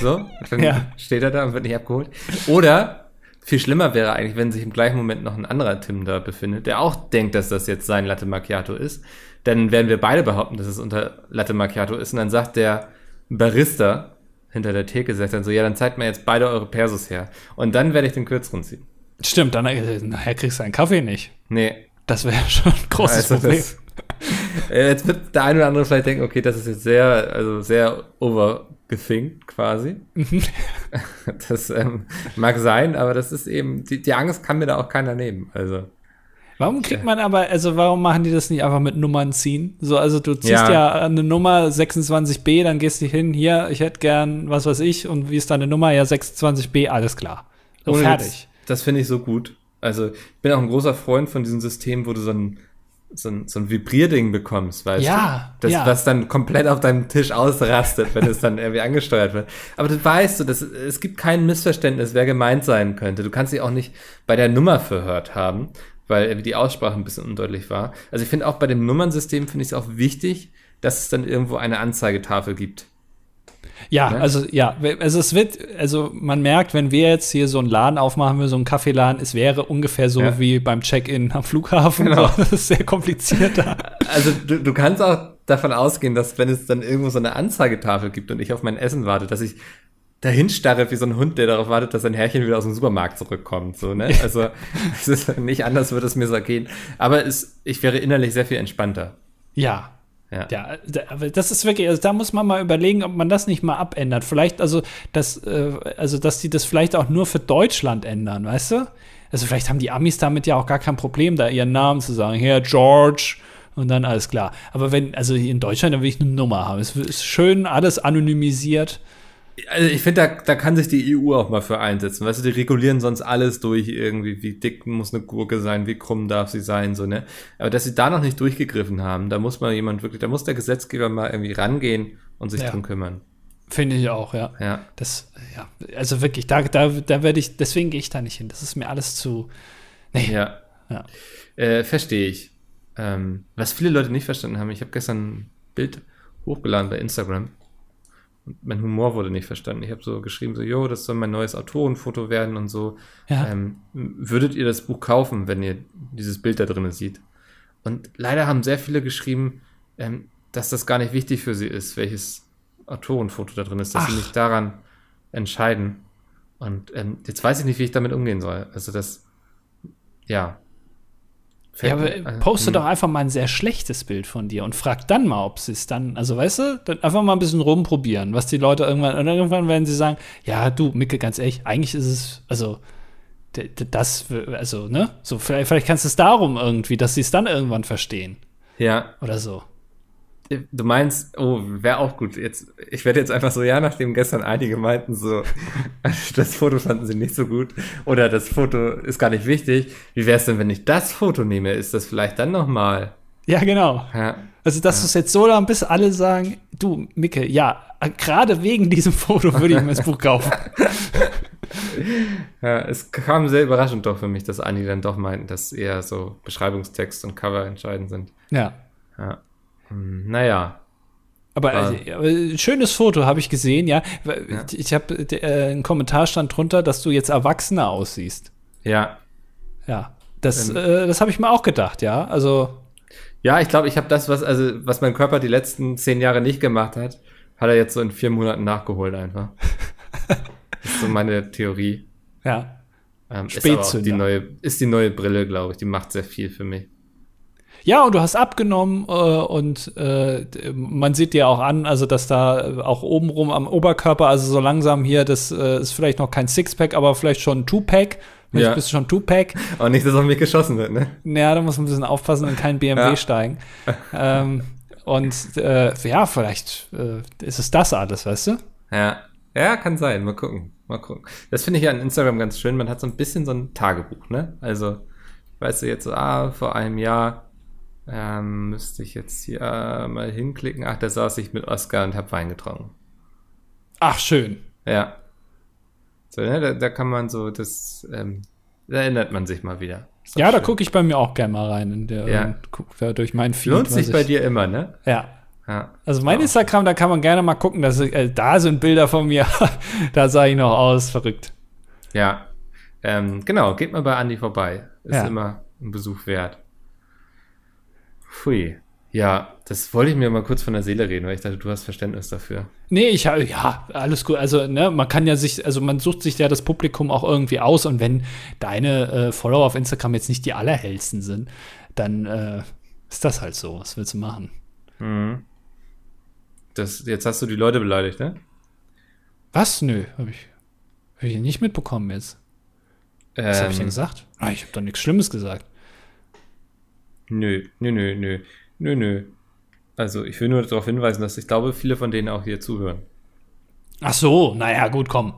So, [laughs] dann Ja. steht er da und wird nicht abgeholt. Oder viel schlimmer wäre eigentlich, wenn sich im gleichen Moment noch ein anderer Tim da befindet, der auch denkt, dass das jetzt sein Latte Macchiato ist. Dann werden wir beide behaupten, dass es unter Latte Macchiato ist. Und dann sagt der Barista hinter der Theke, sagt dann so, ja, dann zeigt mir jetzt beide eure Persos her. Und dann werde ich den kürzeren ziehen. Stimmt, dann äh, nachher kriegst du einen Kaffee nicht. Nee, Das wäre [laughs] schon ein großes Also Problem. das, [laughs] Äh, jetzt wird der eine oder andere vielleicht denken, okay, das ist jetzt sehr, also sehr overgefinkt quasi. [laughs] das ähm, mag sein, aber das ist eben, die, die Angst kann mir da auch keiner nehmen. Also, Warum kriegt man aber, also warum machen die das nicht einfach mit Nummern ziehen? So, also du ziehst ja, Ja. eine Nummer 26b, dann gehst du hin, hier, ich hätte gern, was weiß ich, und wie ist deine Nummer? Ja, 26b, alles klar. So, fertig. Witz, das finde ich so gut. Also, ich bin auch ein großer Freund von diesem System, wo du so ein, so ein, so ein Vibrierding bekommst, weißt Ja, du? Das, ja. Was dann komplett auf deinem Tisch ausrastet, wenn es dann irgendwie [laughs] angesteuert wird. Aber du weißt du, das, es gibt kein Missverständnis, wer gemeint sein könnte. Du kannst dich auch nicht bei der Nummer verhört haben, weil die Aussprache ein bisschen undeutlich war. Also ich finde auch bei dem Nummernsystem finde ich es auch wichtig, dass es dann irgendwo eine Anzeigetafel gibt. Ja, Ne? also ja, also es wird, also man merkt, wenn wir jetzt hier so einen Laden aufmachen würden, so einen Kaffeeladen, es wäre ungefähr so Ja. wie beim Check-in am Flughafen. Genau. So, [laughs] das ist sehr kompliziert da. Also du, du kannst auch davon ausgehen, dass wenn es dann irgendwo so eine Anzeigetafel gibt und ich auf mein Essen warte, dass ich dahin starre wie so ein Hund, der darauf wartet, dass sein Herrchen wieder aus dem Supermarkt zurückkommt. So, ne? Also [laughs] es ist nicht anders würde es mir so gehen. Aber es, ich wäre innerlich sehr viel entspannter. Ja, Ja. Ja, das ist wirklich, also da muss man mal überlegen, ob man das nicht mal abändert. Vielleicht, also, dass, äh, also, dass die das vielleicht auch nur für Deutschland ändern, weißt du? Also, vielleicht haben die Amis damit ja auch gar kein Problem, da ihren Namen zu sagen. Hier, George. Und dann alles klar. Aber wenn, also in Deutschland, dann will ich eine Nummer haben. Es ist schön, alles anonymisiert. Also ich finde, da, da kann sich die EU auch mal für einsetzen. Weißt du, die regulieren sonst alles durch irgendwie, wie dick muss eine Gurke sein, wie krumm darf sie sein, so, ne? Aber dass sie da noch nicht durchgegriffen haben, da muss mal jemand wirklich, da muss der Gesetzgeber mal irgendwie rangehen und sich Ja. drum kümmern. Finde ich auch, ja. Ja. Das, ja, also wirklich, da, da, da werde ich, deswegen gehe ich da nicht hin. Das ist mir alles zu. Nee. Ja. Ja. Äh, verstehe ich. Ähm, was viele Leute nicht verstanden haben, ich habe gestern ein Bild hochgeladen bei Instagram und mein Humor wurde nicht verstanden. Ich habe so geschrieben, so, jo, das soll mein neues Autorenfoto werden und so. Ja. Ähm, würdet ihr das Buch kaufen, wenn ihr dieses Bild da drin seht? Und leider haben sehr viele geschrieben, ähm, dass das gar nicht wichtig für sie ist, welches Autorenfoto da drin ist, dass sie Ach. nicht daran entscheiden. Und ähm, jetzt weiß ich nicht, wie ich damit umgehen soll. Also das, ja. Ja, aber poste hm. doch einfach mal ein sehr schlechtes Bild von dir und frag dann mal, ob sie es dann, also weißt du, dann einfach mal ein bisschen rumprobieren, was die Leute irgendwann, und irgendwann werden sie sagen, ja, du, Micke, ganz ehrlich, eigentlich ist es, also, das, also, ne, so, vielleicht, vielleicht kannst du es darum irgendwie, dass sie es dann irgendwann verstehen Ja, oder so. Du meinst, oh, wäre auch gut. Jetzt, ich werde jetzt einfach so, ja, nachdem gestern einige meinten, so, [laughs] das Foto fanden sie nicht so gut oder das Foto ist gar nicht wichtig. Wie wäre es denn, wenn ich das Foto nehme? Ist das vielleicht dann nochmal? Ja, genau. Ja, Also, dass du es jetzt so lange, bis alle sagen, du, Micke, ja, gerade wegen diesem Foto würde ich mir das Buch kaufen. [laughs] ja, es kam sehr überraschend doch für mich, dass einige dann doch meinten, dass eher so Beschreibungstext und Cover entscheidend sind. Ja. Ja. Hm, naja. Aber, Ah. äh, schönes Foto habe ich gesehen, ja. Ja. Ich habe äh, einen Kommentar stand drunter, dass du jetzt erwachsener aussiehst. Ja. Ja. Das, Ähm. äh, das habe ich mir auch gedacht, ja. Also, Ja, ich glaube, ich habe das, was, also, was mein Körper die letzten zehn Jahre nicht gemacht hat, hat er jetzt so in vier Monaten nachgeholt einfach. [laughs] das ist so meine Theorie. ja. Ähm, ist, Spätzünder. die neue, ist die neue Brille, glaube ich. Die macht sehr viel für mich. Ja, und du hast abgenommen äh, und äh, man sieht dir auch an, also dass da auch obenrum am Oberkörper, also so langsam hier, das äh, ist vielleicht noch kein Sixpack, aber vielleicht schon ein Two-Pack. Vielleicht Ja. bist du schon Two-Pack. Aber nicht, dass auf mich geschossen wird, ne? Ja, da muss man ein bisschen aufpassen und kein BMW Ja. steigen. [laughs] ähm, und äh, ja, vielleicht äh, ist es das alles, weißt du? Ja. Ja, kann sein. Mal gucken. Mal gucken. Das finde ich ja an Instagram ganz schön. Man hat so ein bisschen so ein Tagebuch, ne? Also, weißt du jetzt so, ah, vor einem Jahr ähm, müsste ich jetzt hier äh, mal hinklicken. Ach, da saß ich mit Oscar und hab Wein getrunken. Ach, schön. Ja. So, ne? Da, da kann man so, das, ähm, da erinnert man sich mal wieder. Ja, da schön. gucke ich bei mir auch gerne mal rein in der, Ja. und guck da durch meinen Feed. Lohnt sich ich- bei dir immer, ne? Ja. Ja. Also mein Ja. Instagram, da kann man gerne mal gucken, dass, äh, da sind Bilder von mir. [laughs] da sah ich noch aus, verrückt. Ja. Ähm, genau, geht mal bei Andi vorbei. Ist immer ein Besuch wert. Pfui. Ja, das wollte ich mir mal kurz von der Seele reden, weil ich dachte, du hast Verständnis dafür. Nee, ich habe, ja, alles gut. Also, ne, man kann ja sich, also man sucht sich ja das Publikum auch irgendwie aus und wenn deine äh, Follower auf Instagram jetzt nicht die allerhellsten sind, dann äh, ist das halt so. Was willst du machen? Mhm. Das, jetzt hast du die Leute beleidigt, ne? Was? Nö, habe ich, hab ich nicht mitbekommen jetzt. Was habe ich denn Ähm, gesagt? Ah, ich habe doch nichts Schlimmes gesagt. Nö, nö, nö, nö, nö, nö. Also ich will nur darauf hinweisen, dass ich glaube, viele von denen auch hier zuhören. Ach so, naja, gut, komm.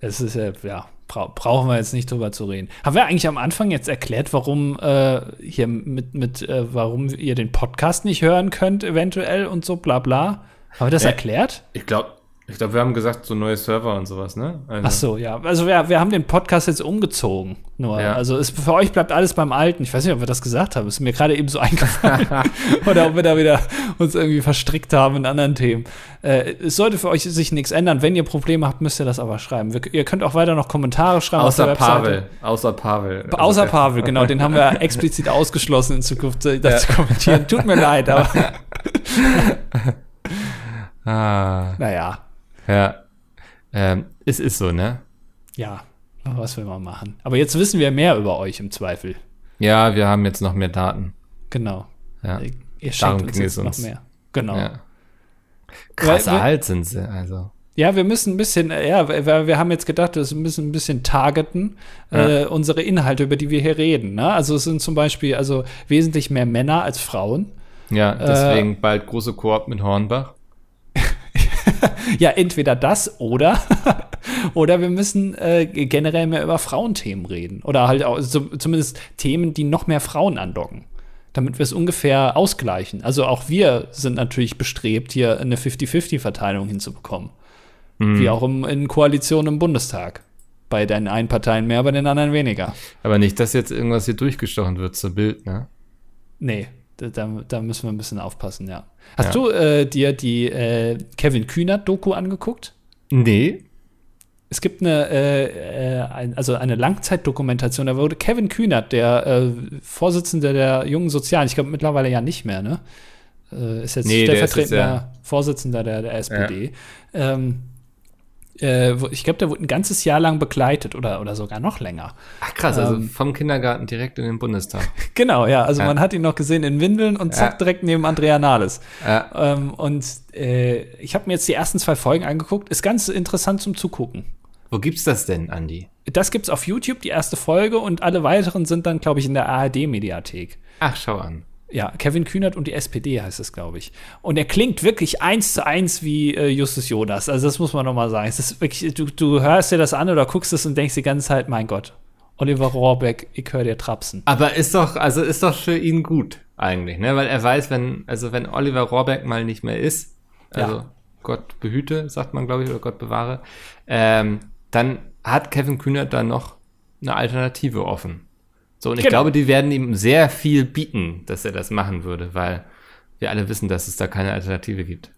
Es ist ja, ja, bra brauchen wir jetzt nicht drüber zu reden. Haben wir eigentlich am Anfang jetzt erklärt, warum äh, hier mit, mit äh, warum ihr den Podcast nicht hören könnt, eventuell und so, bla bla? Haben wir das Äh, erklärt? Ich glaube, ich glaube, wir haben gesagt, so neue Server und sowas, ne? Also, Ach so, ja. Also wir, wir haben den Podcast jetzt umgezogen. Nur, Ja. also es, für euch bleibt alles beim Alten. Ich weiß nicht, ob wir das gesagt haben. Ist mir gerade eben so [laughs] eingefallen. [laughs] Oder ob wir da wieder uns irgendwie verstrickt haben in anderen Themen. Äh, es sollte für euch sich nichts ändern. Wenn ihr Probleme habt, müsst ihr das aber schreiben. Wir, ihr könnt auch weiter noch Kommentare schreiben Außer. Pavel. Außer Pavel. Außer Also, Pavel, genau, den haben wir [laughs] explizit ausgeschlossen in Zukunft, äh, das zu kommentieren. Tut mir leid, aber Ah, naja, ja. Ähm, es ist so, ne? ja, was will man machen? Aber jetzt wissen wir mehr über euch im Zweifel. Ja, wir haben jetzt noch mehr Daten. Genau. Ja. Ihr Darum schenkt uns jetzt es noch uns. mehr. Genau. Ja. ja. Krass wir- alt sind sie, also. wir müssen ein bisschen, äh, ja, wir, wir haben jetzt gedacht, wir müssen ein bisschen targeten, äh, unsere Inhalte, über die wir hier reden. Ne? Also es sind zum Beispiel also wesentlich mehr Männer als Frauen. Ja, Äh, deswegen bald große Koop mit Hornbach. [laughs] Ja, entweder das oder [laughs] oder wir müssen äh, generell mehr über Frauenthemen reden. Oder halt auch so, zumindest Themen, die noch mehr Frauen andocken. Damit wir es ungefähr ausgleichen. Also auch wir sind natürlich bestrebt, hier eine 50-50-Verteilung hinzubekommen. Wie auch im, in Koalitionen im Bundestag. Bei den einen Parteien mehr, bei den anderen weniger. Aber nicht, dass jetzt irgendwas hier durchgestochen wird zur Bild, ne? Nee, da, da, müssen wir ein bisschen aufpassen, ja. Hast Ja. du äh, dir die äh, Kevin Kühnert-Doku angeguckt? Nee. Es gibt eine, äh, äh, ein, also eine Langzeitdokumentation, da wurde Kevin Kühnert, der äh, Vorsitzende der Jungen Sozialen, ich glaube mittlerweile ja nicht mehr, ne? Äh, ist jetzt Nee, der ist jetzt stellvertretender ja- Vorsitzender der, der SPD. Ähm, äh, ich glaube, der wurde ein ganzes Jahr lang begleitet oder, oder sogar noch länger. Ach krass, also Ähm. vom Kindergarten direkt in den Bundestag. [laughs] Genau, ja. Also Ja. man hat ihn noch gesehen in Windeln und zack, Ja. direkt neben Andrea Nahles. Ja. Ähm, und äh, ich habe mir jetzt die ersten zwei Folgen angeguckt. Ist ganz interessant zum Zugucken. Wo gibt's das denn, Andi? Das gibt's auf YouTube, die erste Folge, und alle weiteren sind dann, glaube ich, in der ARD-Mediathek. Ach, schau an. Ja, Kevin Kühnert und die SPD heißt es, glaube ich. Und er klingt wirklich eins zu eins wie äh, Justus Jonas. Also das muss man noch mal sagen. Es ist wirklich, du, du hörst dir das an oder guckst es und denkst die ganze Zeit, mein Gott, Oliver Rohrbeck, ich höre dir trapsen. Aber ist doch, also ist doch für ihn gut, eigentlich, ne? Weil er weiß, wenn, also wenn Oliver Rohrbeck mal nicht mehr ist, also Ja. Gott behüte, sagt man, glaube ich, oder Gott bewahre, ähm, dann hat Kevin Kühnert da noch eine Alternative offen. So, und ich Genau. glaube, die werden ihm sehr viel bieten, dass er das machen würde, weil wir alle wissen, dass es da keine Alternative gibt.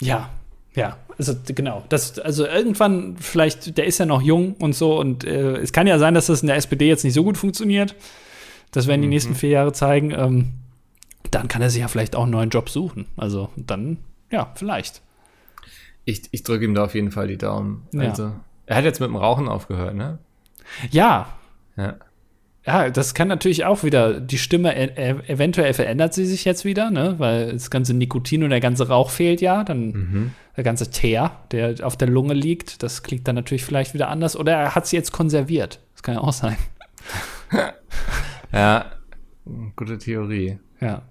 Ja, ja, also genau. Das, also irgendwann, vielleicht, der ist ja noch jung und so, und äh, es kann ja sein, dass das in der SPD jetzt nicht so gut funktioniert. Das werden die nächsten vier Jahre zeigen. Ähm, dann kann er sich ja vielleicht auch einen neuen Job suchen. Also dann, ja, vielleicht. Ich, ich drücke ihm da auf jeden Fall die Daumen. Ja. Also, er hat jetzt mit dem Rauchen aufgehört, ne? Ja, Ja. Ja, das kann natürlich auch wieder, die Stimme, e e eventuell verändert sie sich jetzt wieder, ne? weil das ganze Nikotin und der ganze Rauch fehlt ja, dann Mhm. der ganze Teer, der auf der Lunge liegt, das klingt dann natürlich vielleicht wieder anders. Oder er hat sie jetzt konserviert. Das kann ja auch sein. [laughs] Ja, gute Theorie. Ja.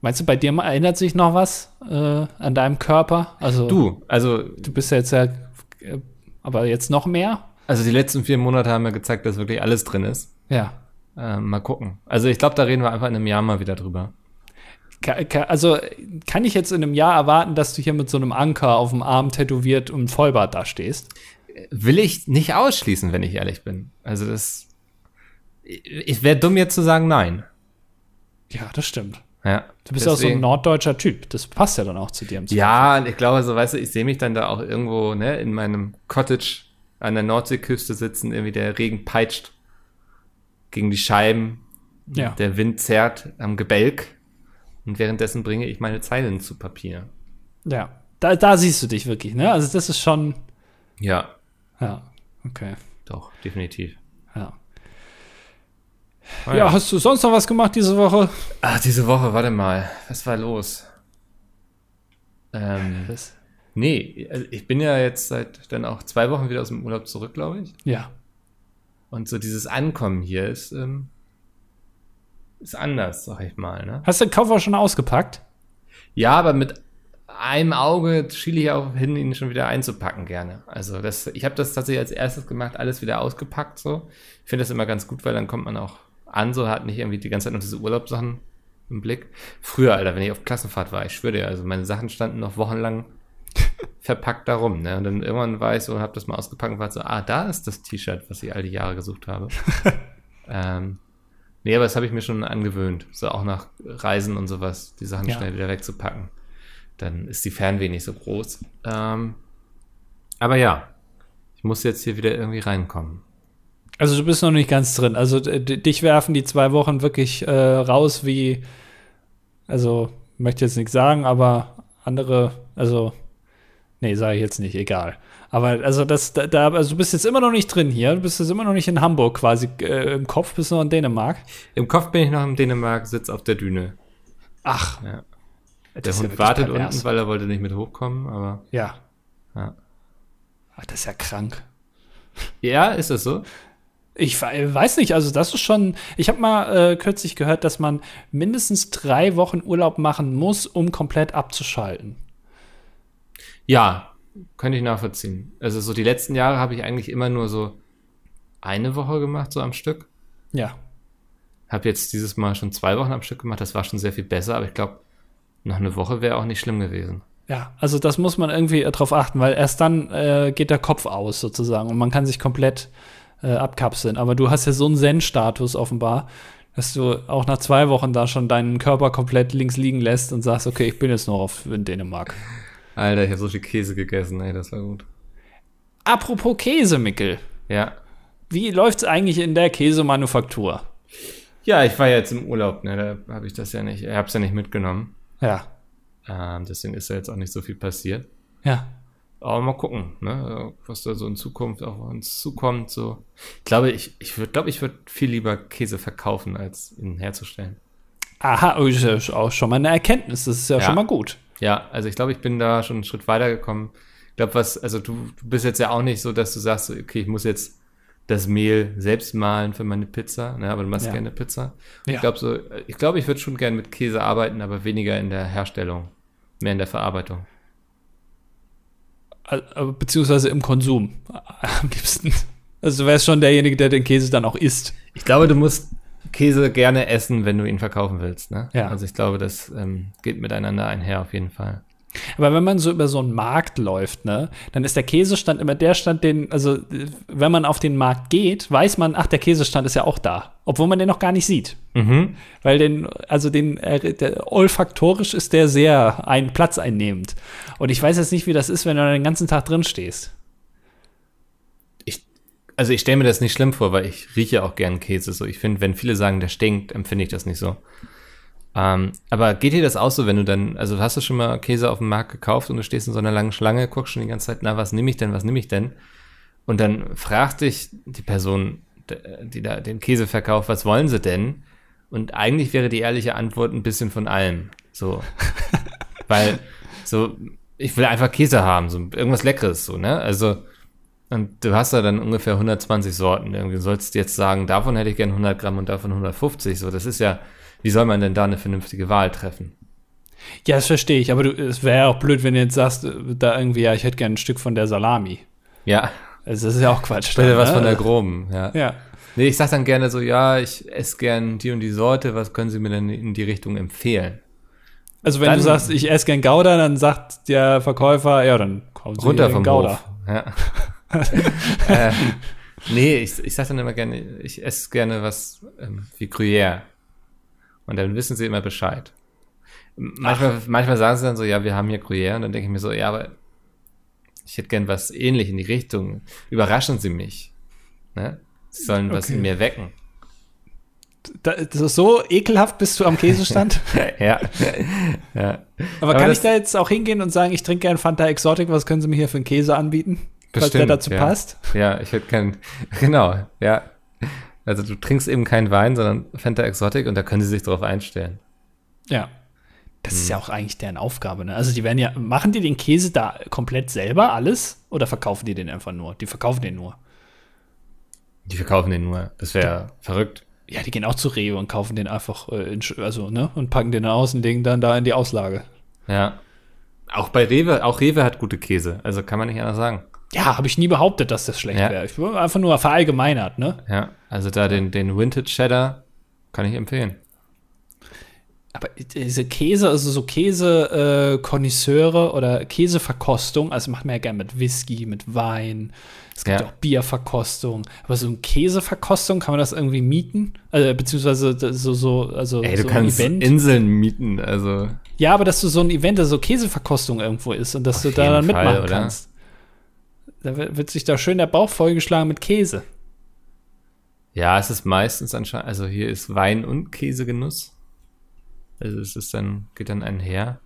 Meinst du, bei dir erinnert sich noch was äh, an deinem Körper? Also Du, also, du bist ja jetzt ja, äh, aber jetzt noch mehr? also die letzten vier Monate haben ja gezeigt, dass wirklich alles drin ist. Ja. Ähm, mal gucken. Also ich glaube, da reden wir einfach in einem Jahr mal wieder drüber. Also kann ich jetzt in einem Jahr erwarten, dass du hier mit so einem Anker auf dem Arm tätowiert und Vollbart da stehst? Will ich nicht ausschließen, wenn ich ehrlich bin. Also das. Ich, wäre dumm jetzt zu sagen nein. Ja, das stimmt. Ja. Du bist auch so ein Deswegen- norddeutscher Typ. Das passt ja dann auch zu dir im Zweifel. Ja, und ich glaube, so weißt du, ich sehe mich dann da auch irgendwo, ne, in meinem Cottage an der Nordseeküste sitzen, irgendwie der Regen peitscht gegen die Scheiben, Ja. der Wind zerrt am Gebälk und währenddessen bringe ich meine Zeilen zu Papier. Ja. Da, da siehst du dich wirklich, ne? Also das ist schon. Ja, Ja, okay. doch, definitiv. Ja. Ah, Ja, hast du sonst noch was gemacht diese Woche? Ach, diese Woche, warte mal, was war los? Ähm, Das, nee, also ich bin ja jetzt seit dann auch zwei Wochen wieder aus dem Urlaub zurück, glaube ich. ja. Und so dieses Ankommen hier ist, ähm, ist anders, sag ich mal, ne? Hast du den Koffer schon ausgepackt? Ja, aber mit einem Auge schiele ich auch hin, ihn schon wieder einzupacken gerne. Also das, ich habe das tatsächlich als erstes gemacht, alles wieder ausgepackt so. Ich finde das immer ganz gut, weil dann kommt man auch an, so hat nicht irgendwie die ganze Zeit noch diese Urlaubssachen im Blick. Früher, Alter, wenn ich auf Klassenfahrt war, ich schwöre dir, also meine Sachen standen noch wochenlang verpackt da rum, ne? Und dann irgendwann war ich so und habe das mal ausgepackt und war so, ah, da ist das T-Shirt, was ich all die Jahre gesucht habe. [laughs] ähm, nee, aber das habe ich mir schon angewöhnt, so auch nach Reisen und sowas, die Sachen Ja. schnell wieder wegzupacken. Dann ist die Fernweh nicht so groß. Ähm, aber ja, ich muss jetzt hier wieder irgendwie reinkommen. Also du bist noch nicht ganz drin. Also d- dich werfen die zwei Wochen wirklich äh, raus wie, also möchte jetzt nichts sagen, aber andere, also nee, sage ich jetzt nicht, egal. Aber also das, da, da, also du bist jetzt immer noch nicht drin hier. Du bist jetzt immer noch nicht in Hamburg quasi. Äh, Im Kopf bist du noch in Dänemark. Im Kopf bin ich noch in Dänemark, sitz auf der Düne. Ach, Ja. Der ja Hund wirklich wartet pervers. unten, weil er wollte nicht mit hochkommen, aber Ja. ja. Ach, das ist ja krank. Ja, ist das so? Ich we- weiß nicht, also das ist schon. Ich habe mal äh, kürzlich gehört, dass man mindestens drei Wochen Urlaub machen muss, um komplett abzuschalten. Ja, könnte ich nachvollziehen. Also so die letzten Jahre habe ich eigentlich immer nur so eine Woche gemacht, so am Stück. Ja. Habe jetzt dieses Mal schon zwei Wochen am Stück gemacht. Das war schon sehr viel besser, aber ich glaube, noch eine Woche wäre auch nicht schlimm gewesen. Ja, also das muss man irgendwie äh, drauf achten, weil erst dann äh, geht der Kopf aus sozusagen und man kann sich komplett äh, abkapseln. Aber du hast ja so einen Zen-Status offenbar, dass du auch nach zwei Wochen da schon deinen Körper komplett links liegen lässt und sagst, okay, ich bin jetzt noch auf, in Dänemark. Alter, ich habe so viel Käse gegessen, ey, das war gut. Apropos Käse, Mickel. Ja. Wie läuft's eigentlich in der Käsemanufaktur? Ja, ich war ja jetzt im Urlaub, ne? Da habe ich das ja nicht, ich habe es ja nicht mitgenommen. Ja. Ähm, deswegen ist da jetzt auch nicht so viel passiert. Ja. Aber mal gucken, ne, was da so in Zukunft auf uns zukommt. So. Ich glaube, ich, ich würde, glaube, ich würde viel lieber Käse verkaufen, als ihn herzustellen. Aha, oh, ist ja auch schon mal eine Erkenntnis. Das ist ja, Ja. schon mal gut. Ja, also ich glaube, ich bin da schon einen Schritt weiter gekommen. Ich glaube, was, also du, du bist jetzt ja auch nicht so, dass du sagst, okay, ich muss jetzt das Mehl selbst mahlen für meine Pizza, ne, aber du machst Ja. gerne Pizza. Ja. Ich glaube so, ich glaube, ich würde schon gerne mit Käse arbeiten, aber weniger in der Herstellung, mehr in der Verarbeitung. Beziehungsweise im Konsum. [laughs] Am liebsten. Also du wärst schon derjenige, der den Käse dann auch isst. Ich glaube, du musst Käse gerne essen, wenn du ihn verkaufen willst. Ne? Ja. Also ich glaube, das ähm, geht miteinander einher auf jeden Fall. Aber wenn man so über so einen Markt läuft, ne, dann ist der Käsestand immer der Stand, den, also wenn man auf den Markt geht, weiß man, ach, der Käsestand ist ja auch da. Obwohl man den noch gar nicht sieht. Mhm. Weil den, also den, äh, der, olfaktorisch ist der sehr ein Platz einnehmend. Und ich weiß jetzt nicht, wie das ist, wenn du den ganzen Tag drin stehst. Also ich stelle mir das nicht schlimm vor, weil ich rieche auch gern Käse. So, ich finde, wenn viele sagen, der stinkt, empfinde ich das nicht so. Ähm, aber geht dir das auch so, wenn du dann, also hast du schon mal Käse auf dem Markt gekauft und du stehst in so einer langen Schlange, guckst schon die ganze Zeit, na, was nehme ich denn, was nehme ich denn? Und dann fragt dich die Person, die da den Käse verkauft, was wollen sie denn? Und eigentlich wäre die ehrliche Antwort ein bisschen von allem. So. [laughs] Weil, so, ich will einfach Käse haben, so irgendwas Leckeres, so, ne? Also, und du hast da dann ungefähr 120 Sorten. Irgendwie sollst jetzt sagen, davon hätte ich gern 100 Gramm und davon 150. So, das ist ja, wie soll man denn da eine vernünftige Wahl treffen? Ja, das verstehe ich, aber du, es wäre ja auch blöd, wenn du jetzt sagst, da irgendwie, ja, ich hätte gern ein Stück von der Salami. Ja. Also das ist ja auch Quatsch. Bitte was ne? von der groben, ja. Ja. Nee, ich sag dann gerne so, ja, ich esse gern die und die Sorte, was können Sie mir denn in die Richtung empfehlen? Also wenn Dann- du sagst, ich esse gern Gouda, dann sagt der Verkäufer, ja, dann kaufen Sie Runter vom Gouda. Hof. Ja. [laughs] [laughs] äh, nee, ich, ich sag dann immer gerne, ich esse gerne was ähm, wie Gruyère. Und dann wissen sie immer Bescheid. Manchmal, manchmal sagen sie dann so, ja, wir haben hier Gruyère. Und dann denke ich mir so, ja, aber ich hätte gern was ähnlich in die Richtung. Überraschen Sie mich. Ne? Sie sollen was Okay. in mir wecken. Da, das ist so ekelhaft bist du am Käsestand. [laughs] ja. ja. Aber, Aber kann ich da jetzt auch hingehen und sagen, ich trinke gern Fanta Exotic, was können Sie mir hier für einen Käse anbieten? Falls der Bestimmt, dazu ja. passt. Ja, ich hätte kein, [laughs] genau, ja. Also du trinkst eben keinen Wein, sondern Fanta Exotic und da können sie sich drauf einstellen. Ja. Das Hm. ist ja auch eigentlich deren Aufgabe. Ne? Also die werden ja, machen die den Käse da komplett selber alles oder verkaufen die den einfach nur? Die verkaufen den nur. Die verkaufen den nur. Das wäre verrückt. Ja, die gehen auch zu Rewe und kaufen den einfach, äh, in, also, ne, und packen den aus und legen dann da in die Auslage. Ja. Auch bei Rewe, auch Rewe hat gute Käse. Also kann man nicht anders sagen. Ja, habe ich nie behauptet, dass das schlecht Ja. wäre. Ich war einfach nur verallgemeinert, ne? Ja. Also da den, den Vintage Cheddar kann ich empfehlen. Aber diese Käse, also so Käse-Konnoisseure oder Käseverkostung, also macht man ja gerne mit Whisky, mit Wein. Es gibt Ja. auch Bierverkostung. Aber so eine Käseverkostung, kann man das irgendwie mieten? Also, beziehungsweise das so, so, also Ey, du so kannst Event. Inseln mieten. Also Ja, aber dass du so ein Event, also so Käseverkostung irgendwo ist und dass Auf du da dann mitmachen Fall, kannst. Da wird sich da schön der Bauch vollgeschlagen mit Käse. ja, es ist meistens anscheinend, also hier ist Wein und Käsegenuss. Also es ist dann, geht dann einher.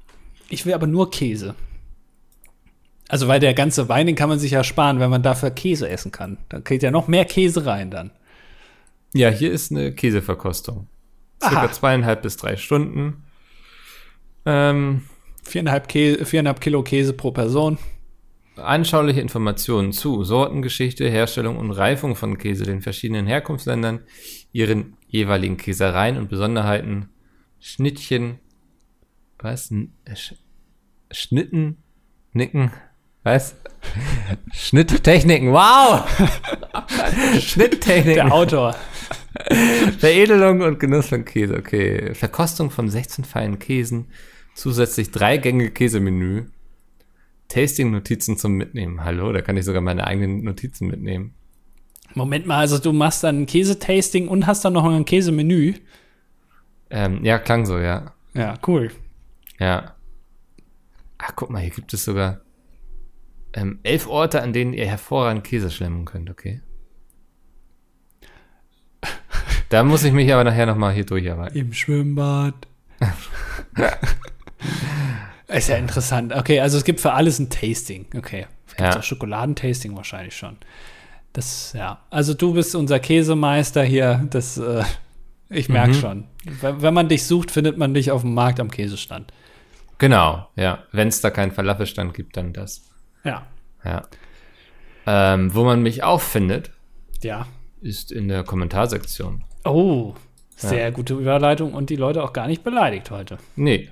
Ich will aber nur Käse. Also, weil der ganze Wein, den kann man sich ja sparen, wenn man dafür Käse essen kann. Da geht ja noch mehr Käse rein dann. Ja, hier ist eine Käseverkostung. Circa Aha. zweieinhalb bis drei Stunden. Ähm, Viereinhalb, Kä viereinhalb Kilo Käse pro Person. Anschauliche Informationen zu Sortengeschichte, Herstellung und Reifung von Käse, den verschiedenen Herkunftsländern, ihren jeweiligen Käsereien und Besonderheiten, Schnittchen, was? Äh, Sch Schnitten, Nicken, was? [laughs] Schnitttechniken, wow! [laughs] Schnitttechniken. Der Autor. [laughs] Veredelung und Genuss von Käse, okay. Verkostung von 16 feinen Käsen, zusätzlich drei Gänge Käsemenü, Tasting-Notizen zum Mitnehmen. Hallo, da kann ich sogar meine eigenen Notizen mitnehmen. Moment mal, also du machst dann ein Käsetasting und hast dann noch ein Käsemenü. Ähm, ja, klang so, ja. Ja, cool. Ja. Ach, guck mal, hier gibt es sogar ähm, elf Orte, an denen ihr hervorragend Käse schlemmen könnt, okay. [laughs] Da muss ich mich aber nachher nochmal hier durcharbeiten. Im Schwimmbad. [laughs] Ist ja interessant. Okay, also es gibt für alles ein Tasting. Okay. Gibt Ja. auch Schokoladentasting wahrscheinlich schon. Das, ja. Also du bist unser Käsemeister hier. Das, äh, ich merke Mhm. schon. Wenn, man dich sucht, findet man dich auf dem Markt am Käsestand. Genau, ja. Wenn es da keinen Falafelstand gibt, dann das. Ja. Ja. Ähm, wo man mich auch findet, Ja. ist in der Kommentarsektion. Oh, sehr gute Überleitung und die Leute auch gar nicht beleidigt heute. Nee,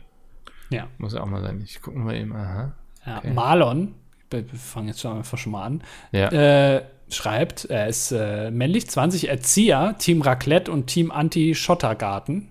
Ja. muss ja auch mal sein. Ich gucke mal eben, aha. ja. Okay. Marlon, wir fangen jetzt schon einfach schon mal an, Ja. äh, schreibt, er ist äh, männlich, 20 Erzieher, Team Raclette und Team Anti-Schottergarten.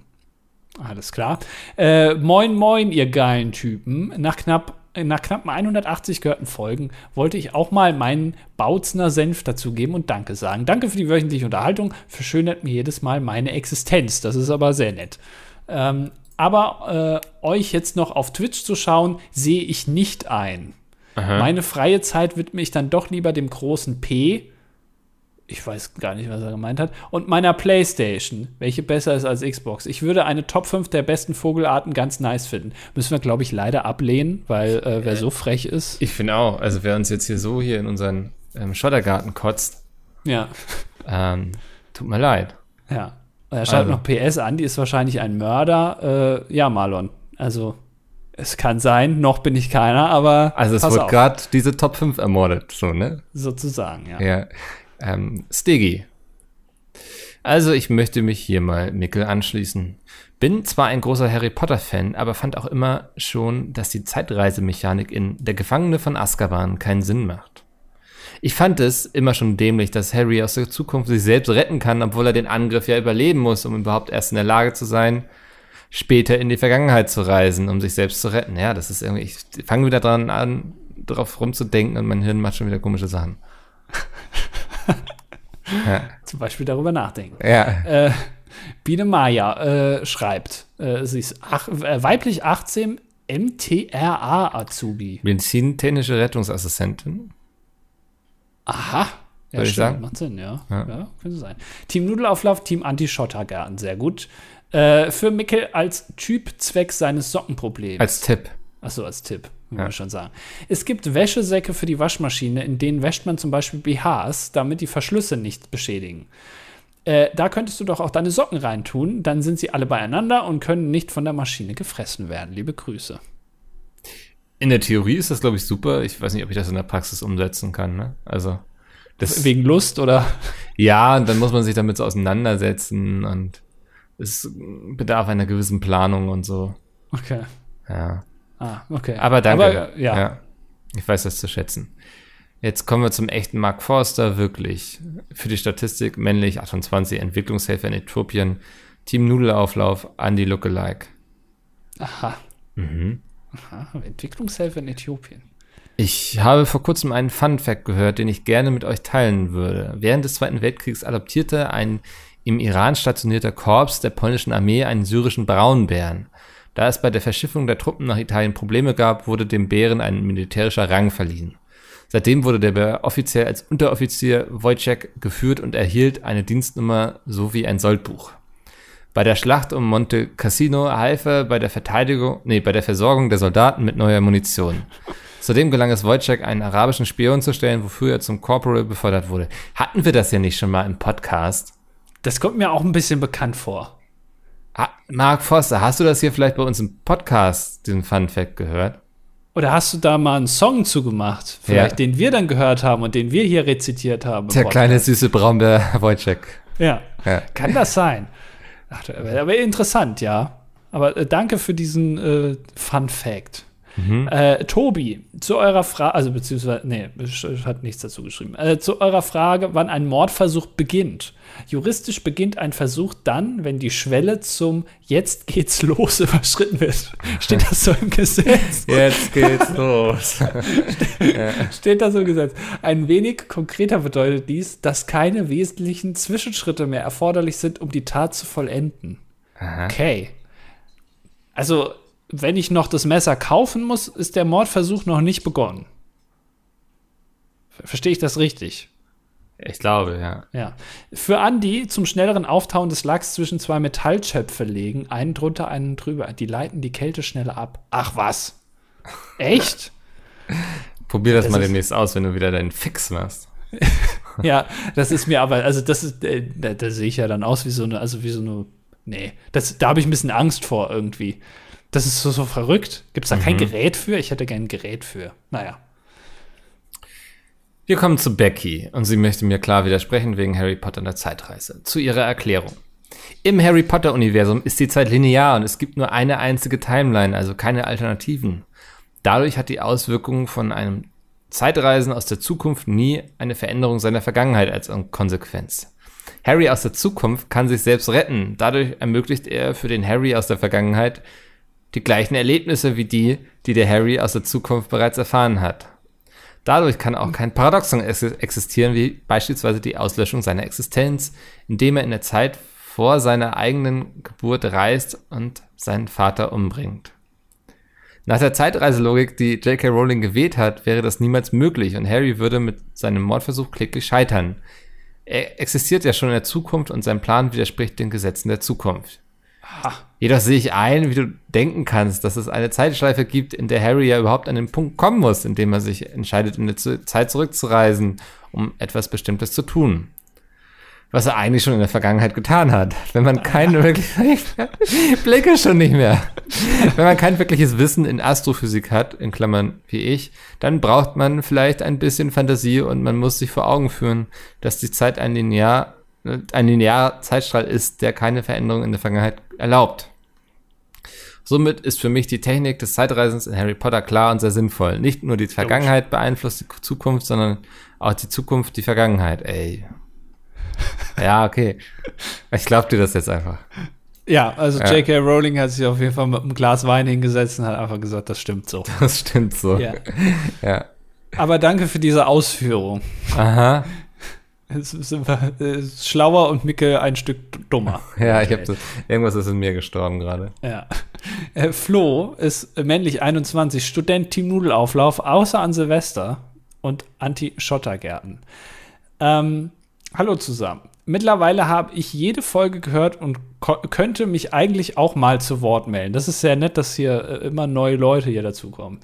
Alles klar. Äh, moin, moin, ihr geilen Typen. Nach knapp nach knapp 180 gehörten Folgen wollte ich auch mal meinen Bautzner Senf dazugeben und Danke sagen. Danke für die wöchentliche Unterhaltung, verschönert mir jedes Mal meine Existenz. Das ist aber sehr nett. Ähm, aber äh, euch jetzt noch auf Twitch zu schauen, sehe ich nicht ein. Meine freie Zeit widme ich dann doch lieber dem großen P. Ich weiß gar nicht, was er gemeint hat. Und meiner Playstation, welche besser ist als Xbox. Ich würde eine Top 5 der besten Vogelarten ganz nice finden. Müssen wir, glaube ich, leider ablehnen, weil äh, wer so frech ist. Ich finde auch, also wer uns jetzt hier so hier in unseren ähm, Schottergarten kotzt, Ja. ähm, Tut mir leid. Ja. Er schreibt Also. noch PS an, die ist wahrscheinlich ein Mörder. Äh, ja, Marlon. Also, es kann sein, noch bin ich keiner, aber Also es wurde gerade diese Top 5 ermordet, so, ne? sozusagen, ja. Ja. Ähm, Stiggy. Also ich möchte mich hier mal Mickel anschließen. Bin zwar ein großer Harry Potter-Fan, aber fand auch immer schon, dass die Zeitreisemechanik in Der Gefangene von Azkaban keinen Sinn macht. Ich fand es immer schon dämlich, dass Harry aus der Zukunft sich selbst retten kann, obwohl er den Angriff ja überleben muss, um überhaupt erst in der Lage zu sein, später in die Vergangenheit zu reisen, um sich selbst zu retten. Ja, das ist irgendwie, ich fange wieder dran an, drauf rumzudenken und mein Hirn macht schon wieder komische Sachen. [laughs] ja. Zum Beispiel darüber nachdenken. ja. Äh, Biene Maya äh, schreibt, äh, sie ist ach, äh, weiblich 18 MTRA Azubi. Medizintechnische Rettungsassistentin. Aha. Ja, Würde ich sagen. Macht Sinn, ja. Ja. ja. könnte sein. Team Nudelauflauf, Team Anti-Schottergarten, sehr gut. Äh, für Mickel als Typ zwecks seines Sockenproblems. Als Tipp. Achso, als Tipp, muss Ja. man schon sagen. Es gibt Wäschesäcke für die Waschmaschine, in denen wäscht man zum Beispiel BHs, damit die Verschlüsse nicht beschädigen. Äh, da könntest du doch auch deine Socken reintun, dann sind sie alle beieinander und können nicht von der Maschine gefressen werden. Liebe Grüße. In der Theorie ist das, glaube ich, super. Ich weiß nicht, ob ich das in der Praxis umsetzen kann. Ne? Also, das, Wegen Lust oder? ja, und dann muss man sich damit so auseinandersetzen und es bedarf einer gewissen Planung und so. Okay. Ja. Ah, okay. Aber danke. Aber, ja. Ich weiß das zu schätzen. Jetzt kommen wir zum echten Mark Forster, wirklich. Für die Statistik männlich 28, Entwicklungshelfer in Äthiopien, Team Nudelauflauf, Andy Lookalike. Aha. Mhm. Aha. [laughs] Entwicklungshilfe in Äthiopien. Ich habe vor kurzem einen Fun Fact gehört, den ich gerne mit euch teilen würde. Während des Zweiten Weltkriegs adoptierte ein im Iran stationierter Korps der polnischen Armee einen syrischen Braunbären. Da es bei der Verschiffung der Truppen nach Italien Probleme gab, wurde dem Bären ein militärischer Rang verliehen. Seitdem wurde der Bär offiziell als Unteroffizier Wojciech geführt und erhielt eine Dienstnummer sowie ein Soldbuch. Bei der Schlacht um Monte Cassino half er bei der Verteidigung, nee, bei der Versorgung der Soldaten mit neuer Munition. Zudem gelang es Wojciech, einen arabischen Spion zu stellen, wofür er zum Corporal befördert wurde. Hatten wir das ja nicht schon mal im Podcast? Das kommt mir auch ein bisschen bekannt vor. Ah, Mark Foster, hast du das hier vielleicht bei uns im Podcast, diesen Fun Fact, gehört? Oder hast du da mal einen Song zugemacht, vielleicht Ja. den wir dann gehört haben und den wir hier rezitiert haben? Der Podcast? kleine süße Braunbär Wojciech. Ja. Ja. Kann das sein? Ach, aber, aber interessant, ja. Aber äh, danke für diesen äh, Fun Fact. Mhm. Äh, Tobi, zu eurer Frage, also beziehungsweise, nee, sch- hat nichts dazu geschrieben. Äh, zu eurer Frage, wann ein Mordversuch beginnt. Juristisch beginnt ein Versuch dann, wenn die Schwelle zum Jetzt geht's los [laughs] überschritten wird. Steht das so im Gesetz? [laughs] Jetzt geht's los. [laughs] Steht da so im Gesetz. Ein wenig konkreter bedeutet dies, dass keine wesentlichen Zwischenschritte mehr erforderlich sind, um die Tat zu vollenden. Aha. Okay. Also, wenn ich noch das Messer kaufen muss, ist der Mordversuch noch nicht begonnen. Ver- Verstehe ich das richtig? Ich glaube, ja. Ja. Für Andi zum schnelleren Auftauen des Lachs zwischen zwei Metallschöpfe legen, einen drunter, einen drüber. Die leiten die Kälte schneller ab. Ach was? Echt? [laughs] Probier das, Das mal demnächst aus, wenn du wieder deinen Fix machst. [laughs] Ja, das ist mir aber, also das ist, äh, da, da sehe ich ja dann aus wie so eine, also wie so eine, nee, das, da habe ich ein bisschen Angst vor irgendwie. Das ist so, so verrückt. Gibt es da kein Gerät für? Ich hätte gern ein Gerät für. Naja. Wir kommen zu Becky und sie möchte mir klar widersprechen wegen Harry Potter und der Zeitreise. Zu ihrer Erklärung. Im Harry Potter-Universum ist die Zeit linear und es gibt nur eine einzige Timeline, also keine Alternativen. Dadurch hat die Auswirkung von einem Zeitreisen aus der Zukunft nie eine Veränderung seiner Vergangenheit als Konsequenz. Harry aus der Zukunft kann sich selbst retten. Dadurch ermöglicht er für den Harry aus der Vergangenheit die gleichen Erlebnisse wie die, die der Harry aus der Zukunft bereits erfahren hat. Dadurch kann auch kein Paradoxon ex- existieren, wie beispielsweise die Auslöschung seiner Existenz, indem er in der Zeit vor seiner eigenen Geburt reist und seinen Vater umbringt. Nach der Zeitreiselogik, die J.K. Rowling gewählt hat, wäre das niemals möglich und Harry würde mit seinem Mordversuch kläglich scheitern. Er existiert ja schon in der Zukunft und sein Plan widerspricht den Gesetzen der Zukunft. Jedoch sehe ich ein, wie du denken kannst, dass es eine Zeitschleife gibt, in der Harry ja überhaupt an den Punkt kommen muss, in dem er sich entscheidet, in Zu- Zeit zurückzureisen, um etwas Bestimmtes zu tun. was er eigentlich schon in der Vergangenheit getan hat. Wenn man kein [laughs] wirklich, ich [laughs] blicke schon nicht mehr. Wenn man kein wirkliches Wissen in Astrophysik hat, in Klammern wie ich, dann braucht man vielleicht ein bisschen Fantasie und man muss sich vor Augen führen, dass die Zeit ein linear, ein linear Zeitstrahl ist, der keine Veränderung in der Vergangenheit erlaubt. Somit ist für mich die Technik des Zeitreisens in Harry Potter klar und sehr sinnvoll. Nicht nur die Vergangenheit beeinflusst die Zukunft, sondern auch die Zukunft die Vergangenheit. Ey, [laughs] ja, okay. Ich glaub dir das jetzt einfach. Ja, also ja. J.K. Rowling hat sich auf jeden Fall mit einem Glas Wein hingesetzt und hat einfach gesagt, das stimmt so. Das stimmt so. Ja. [laughs] ja. Aber danke für diese Ausführung. Aha. Es sind wir, schlauer und Micke ein Stück dummer. [laughs] Ja, ich habe irgendwas ist in mir gestorben gerade. Ja. [laughs] Äh, Flo ist männlich 21, Student Team Nudelauflauf, außer an Silvester und Anti-Schottergärten. Ähm, Hallo zusammen. Mittlerweile habe ich jede Folge gehört und könnte mich eigentlich auch mal zu Wort melden. Das ist sehr nett, dass hier äh, immer neue Leute hier dazukommen.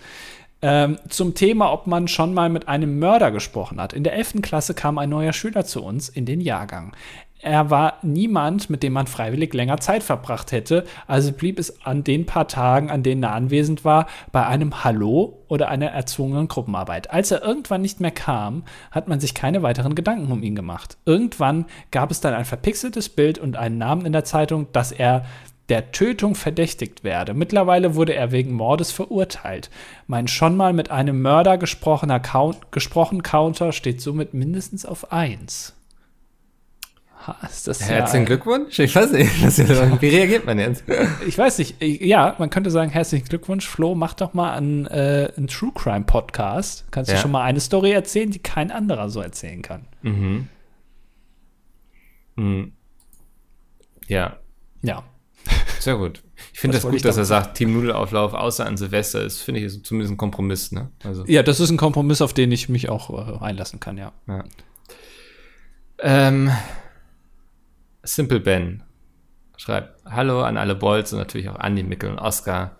Ähm, zum Thema, ob man schon mal mit einem Mörder gesprochen hat. In der 11. Klasse kam ein neuer Schüler zu uns in den Jahrgang. Er war niemand, mit dem man freiwillig länger Zeit verbracht hätte, also blieb es an den paar Tagen, an denen er anwesend war, bei einem Hallo oder einer erzwungenen Gruppenarbeit. Als er irgendwann nicht mehr kam, hat man sich keine weiteren Gedanken um ihn gemacht. Irgendwann gab es dann ein verpixeltes Bild und einen Namen in der Zeitung, dass er der Tötung verdächtigt werde. Mittlerweile wurde er wegen Mordes verurteilt. Mein schon mal mit einem Mörder gesprochener Count, gesprochen Counter steht somit mindestens auf 1. Ist das Herzlichen ja, Glückwunsch. Ich weiß nicht, wie reagiert man jetzt? Ich weiß nicht. Ja, man könnte sagen, herzlichen Glückwunsch, Flo, mach doch mal einen, äh, einen True Crime Podcast. Kannst ja. du schon mal eine Story erzählen, die kein anderer so erzählen kann. Mhm. mhm. Ja. Ja. Sehr gut. Ich finde das, das gut, dass er sagt, Team Nudelauflauf außer an Silvester ist, finde ich, zumindest ein Kompromiss. Ne? Also. Ja, das ist ein Kompromiss, auf den ich mich auch äh, einlassen kann, ja. ja. Ähm, Simple Ben schreibt Hallo an alle Bolts und natürlich auch Andy, Mickel und Oscar.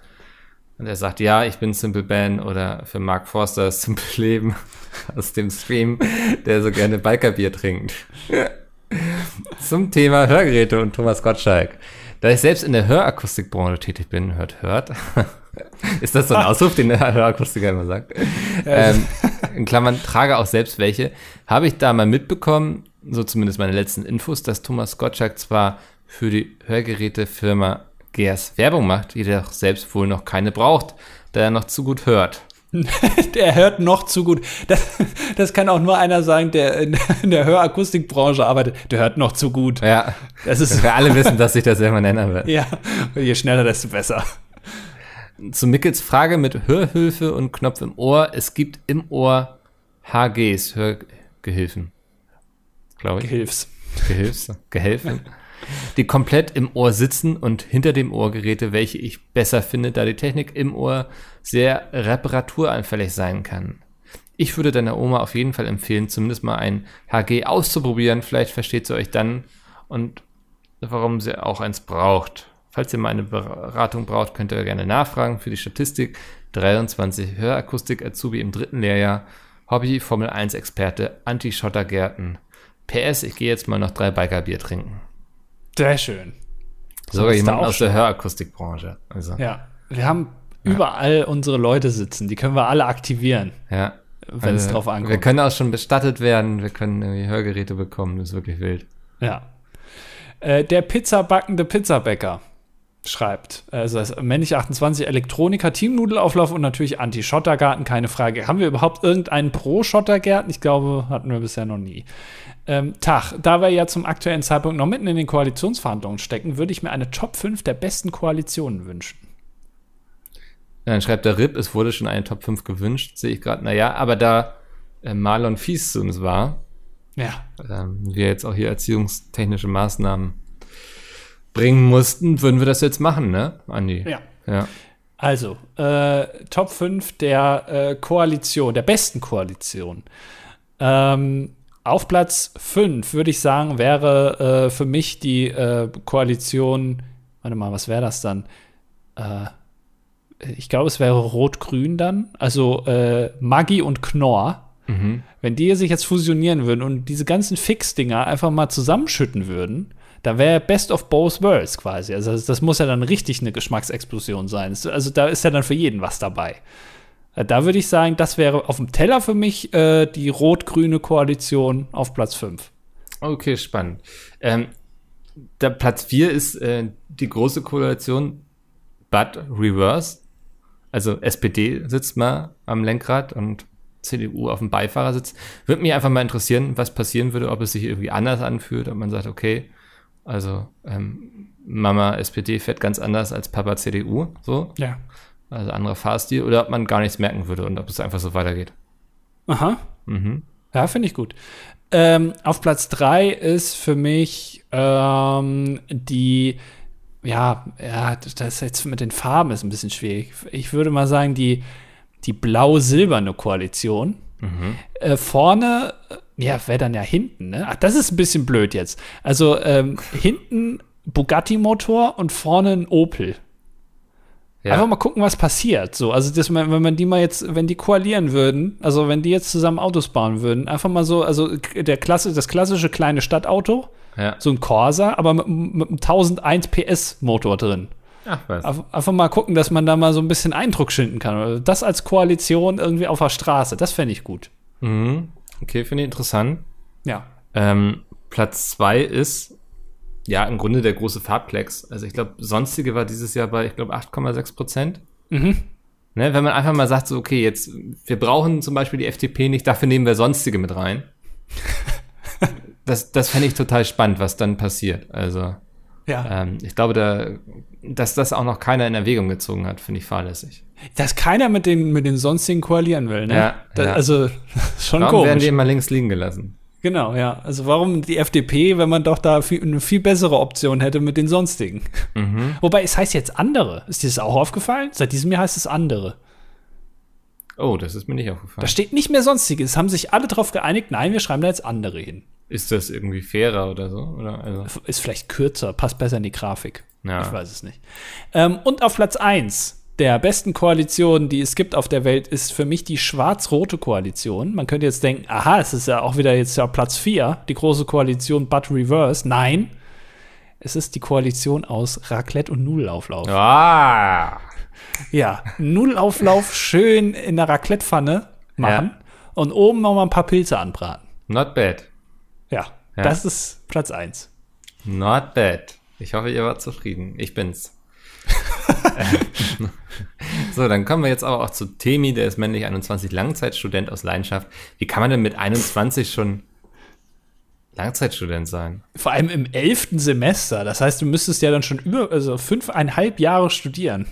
Und er sagt, ja, ich bin Simple Ben oder für Mark Forster [laughs] Simple Leben aus dem Stream, der so gerne Bikerbier trinkt. [laughs] Zum Thema Hörgeräte und Thomas Gottschalk. Da ich selbst in der Hörakustikbranche tätig bin, hört, hört. [laughs] Ist das so ein Ausruf, den der Hörakustiker immer sagt? ähm, in Klammern, trage auch selbst welche. Habe ich da mal mitbekommen, so zumindest meine letzten Infos, dass Thomas Gottschalk zwar für die Hörgerätefirma Gears Werbung macht, jedoch selbst wohl noch keine braucht, da er noch zu gut hört. [laughs] der hört noch zu gut. Das, das, kann auch nur einer sagen, der in, der Hörakustikbranche arbeitet. Der hört noch zu gut. Ja. Das ist wir alle wissen, dass sich das immer nennen wird. Ja. Je schneller, desto besser. Zu Mickels Frage mit Hörhilfe und Knopf im Ohr. Es gibt im Ohr HGs, Hörgehilfen glaube ich. Gehilfs. Gehilfs, Gehilfen. Die komplett im Ohr sitzen und hinter dem Ohr Geräte, welche ich besser finde, da die Technik im Ohr sehr reparaturanfällig sein kann. Ich würde deiner Oma auf jeden Fall empfehlen, zumindest mal ein HG auszuprobieren. Vielleicht versteht sie euch dann und warum sie auch eins braucht. Falls ihr mal eine Beratung braucht, könnt ihr gerne nachfragen für die Statistik. 23 Hörakustik Azubi im dritten Lehrjahr, Hobby Formel 1 Experte, Anti-Schottergärten. PS, ich gehe jetzt mal noch drei Bikerbier trinken. Sehr schön. Sogar jemand aus der Hörakustikbranche. Also. Ja, wir haben ja. überall unsere Leute sitzen. Die können wir alle aktivieren. Ja. Wenn also, es drauf ankommt. Wir können auch schon bestattet werden. Wir können irgendwie Hörgeräte bekommen. Das ist wirklich wild. Ja. Äh, der pizzabackende Pizzabäcker schreibt. Also das männlich 28 Elektroniker, Teamnudelauflauf und natürlich Anti-Schottergarten, keine Frage. Haben wir überhaupt irgendeinen Pro-Schottergärten? Ich glaube, hatten wir bisher noch nie. Ähm, Tag, da wir ja zum aktuellen Zeitpunkt noch mitten in den Koalitionsverhandlungen stecken, würde ich mir eine Top 5 der besten Koalitionen wünschen. Ja, dann schreibt der Rip, es wurde schon eine Top 5 gewünscht, sehe ich gerade. Naja, aber da äh, Marlon Fies zu uns war, ja. ähm, wir jetzt auch hier erziehungstechnische Maßnahmen bringen mussten, würden wir das jetzt machen, ne, Andi? Ja. ja. Also, äh, Top 5 der äh, Koalition, der besten Koalition. Ähm, auf Platz 5 würde ich sagen, wäre äh, für mich die äh, Koalition, warte mal, was wäre das dann? Äh, ich glaube, es wäre Rot-Grün dann. Also äh, Maggi und Knorr. Mhm. Wenn die sich jetzt fusionieren würden und diese ganzen Fix-Dinger einfach mal zusammenschütten würden, da wäre Best of Both Worlds quasi. Also das, muss ja dann richtig eine Geschmacksexplosion sein. Also da ist ja dann für jeden was dabei. Äh, Da würde ich sagen, das wäre auf dem Teller für mich äh, die rot-grüne Koalition auf Platz 5. Okay, spannend. Ähm, der Platz 4 ist äh, die große Koalition But Reverse. Also SPD sitzt mal am Lenkrad und CDU auf dem Beifahrersitz. Würde mich einfach mal interessieren, was passieren würde, ob es sich irgendwie anders anfühlt, ob man sagt, okay, also ähm, Mama SPD fährt ganz anders als Papa CDU, so, Ja. also anderer Fahrstil, oder ob man gar nichts merken würde und ob es einfach so weitergeht. Aha. Mhm. Ja, finde ich gut. Ähm, auf Platz 3 ist für mich ähm, die, ja, ja, das ist jetzt mit den Farben ist ein bisschen schwierig. Ich würde mal sagen, die, die blau-silberne Koalition. Äh, vorne, ja, wäre dann ja hinten, ne? Ach, das ist ein bisschen blöd jetzt. Also ähm, hinten Bugatti-Motor und vorne ein Opel. Ja. Einfach mal gucken, was passiert. So, also das, wenn man die mal jetzt, wenn die koalieren würden, also wenn die jetzt zusammen Autos bauen würden, einfach mal so, also der Klasse, das klassische kleine Stadtauto, ja. so ein Corsa, aber mit, mit einem 1001 PS Motor drin. Ach was. Einfach mal gucken, dass man da mal so ein bisschen Eindruck schinden kann. Also Das als Koalition irgendwie auf der Straße, das fände ich gut. Mhm. Okay, finde ich interessant. Ja. Ähm, Platz zwei ist ja im Grunde der große Farbplex. Also ich glaube, sonstige war dieses Jahr bei, ich glaube, 8,6 Prozent. Mhm. Ne, wenn man einfach mal sagt, so, okay, jetzt, wir brauchen zum Beispiel die FDP nicht, dafür nehmen wir sonstige mit rein. [laughs] das das fände ich total spannend, was dann passiert. Also, Ja. ähm, ich glaube, da, dass das auch noch keiner in Erwägung gezogen hat, finde ich fahrlässig. Dass keiner mit den, mit den sonstigen koalieren will, ne? Ja, Da, ja. Also, [laughs] schon Warum werden komisch. die immer links liegen gelassen? Genau, ja. Also warum die FDP, wenn man doch da viel, eine viel bessere Option hätte mit den sonstigen? Mhm. [laughs] Wobei, es heißt jetzt andere. Ist dir das auch aufgefallen? Seit diesem Jahr heißt es andere. Oh, das ist mir nicht Da aufgefallen. steht nicht mehr sonstige. Es haben sich alle darauf geeinigt, nein, wir schreiben da jetzt andere hin. Ist das irgendwie fairer oder so? Oder? Also, Ist vielleicht kürzer, passt besser in die Grafik. Ja. Ich weiß es nicht. Ähm, und auf Platz 1 der besten Koalitionen, die es gibt auf der Welt, ist für mich die schwarz-rote Koalition. Man könnte jetzt denken, aha, es ist ja auch wieder jetzt ja Platz 4, die große Koalition But Reverse. Nein, es ist die Koalition aus Raclette und Nudelauflauf. ah! Ja, Nudelauflauf [laughs] schön in der Raclettepfanne machen und oben noch mal ein paar Pilze anbraten. Not bad. Ja, das ist Platz 1. Not bad. Ich hoffe, ihr wart zufrieden. Ich bin's. [laughs] [laughs] so, dann kommen wir jetzt aber auch zu Temi, der ist männlich 21, Langzeitstudent aus Leidenschaft. Wie kann man denn mit 21 schon Langzeitstudent sein? Vor allem im elften Semester. Das heißt, du müsstest ja dann schon über, also fünfeinhalb Jahre studieren.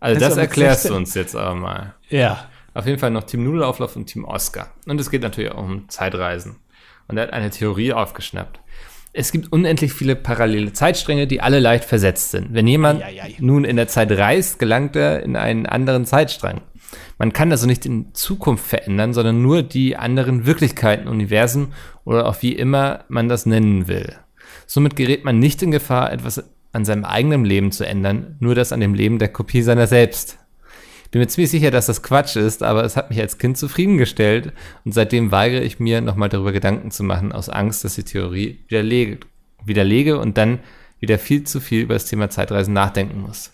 Also Das das erklärst 16. du uns jetzt aber mal. Ja. Auf jeden Fall noch Team Nudelauflauf und Team Oscar. Und es geht natürlich auch um Zeitreisen. Und er hat eine Theorie aufgeschnappt. Es gibt unendlich viele parallele Zeitstränge, die alle leicht versetzt sind. Wenn jemand Eieiei. nun in der Zeit reist, gelangt er in einen anderen Zeitstrang. Man kann also nicht in Zukunft verändern, sondern nur die anderen Wirklichkeiten, Universen oder auch wie immer man das nennen will. Somit gerät man nicht in Gefahr, etwas an seinem eigenen Leben zu ändern, nur das an dem Leben der Kopie seiner selbst. Bin mir ziemlich sicher, dass das Quatsch ist, aber es hat mich als Kind zufriedengestellt und seitdem weigere ich mir, nochmal darüber Gedanken zu machen, aus Angst, dass die Theorie widerlege, widerlege und dann wieder viel zu viel über das Thema Zeitreisen nachdenken muss.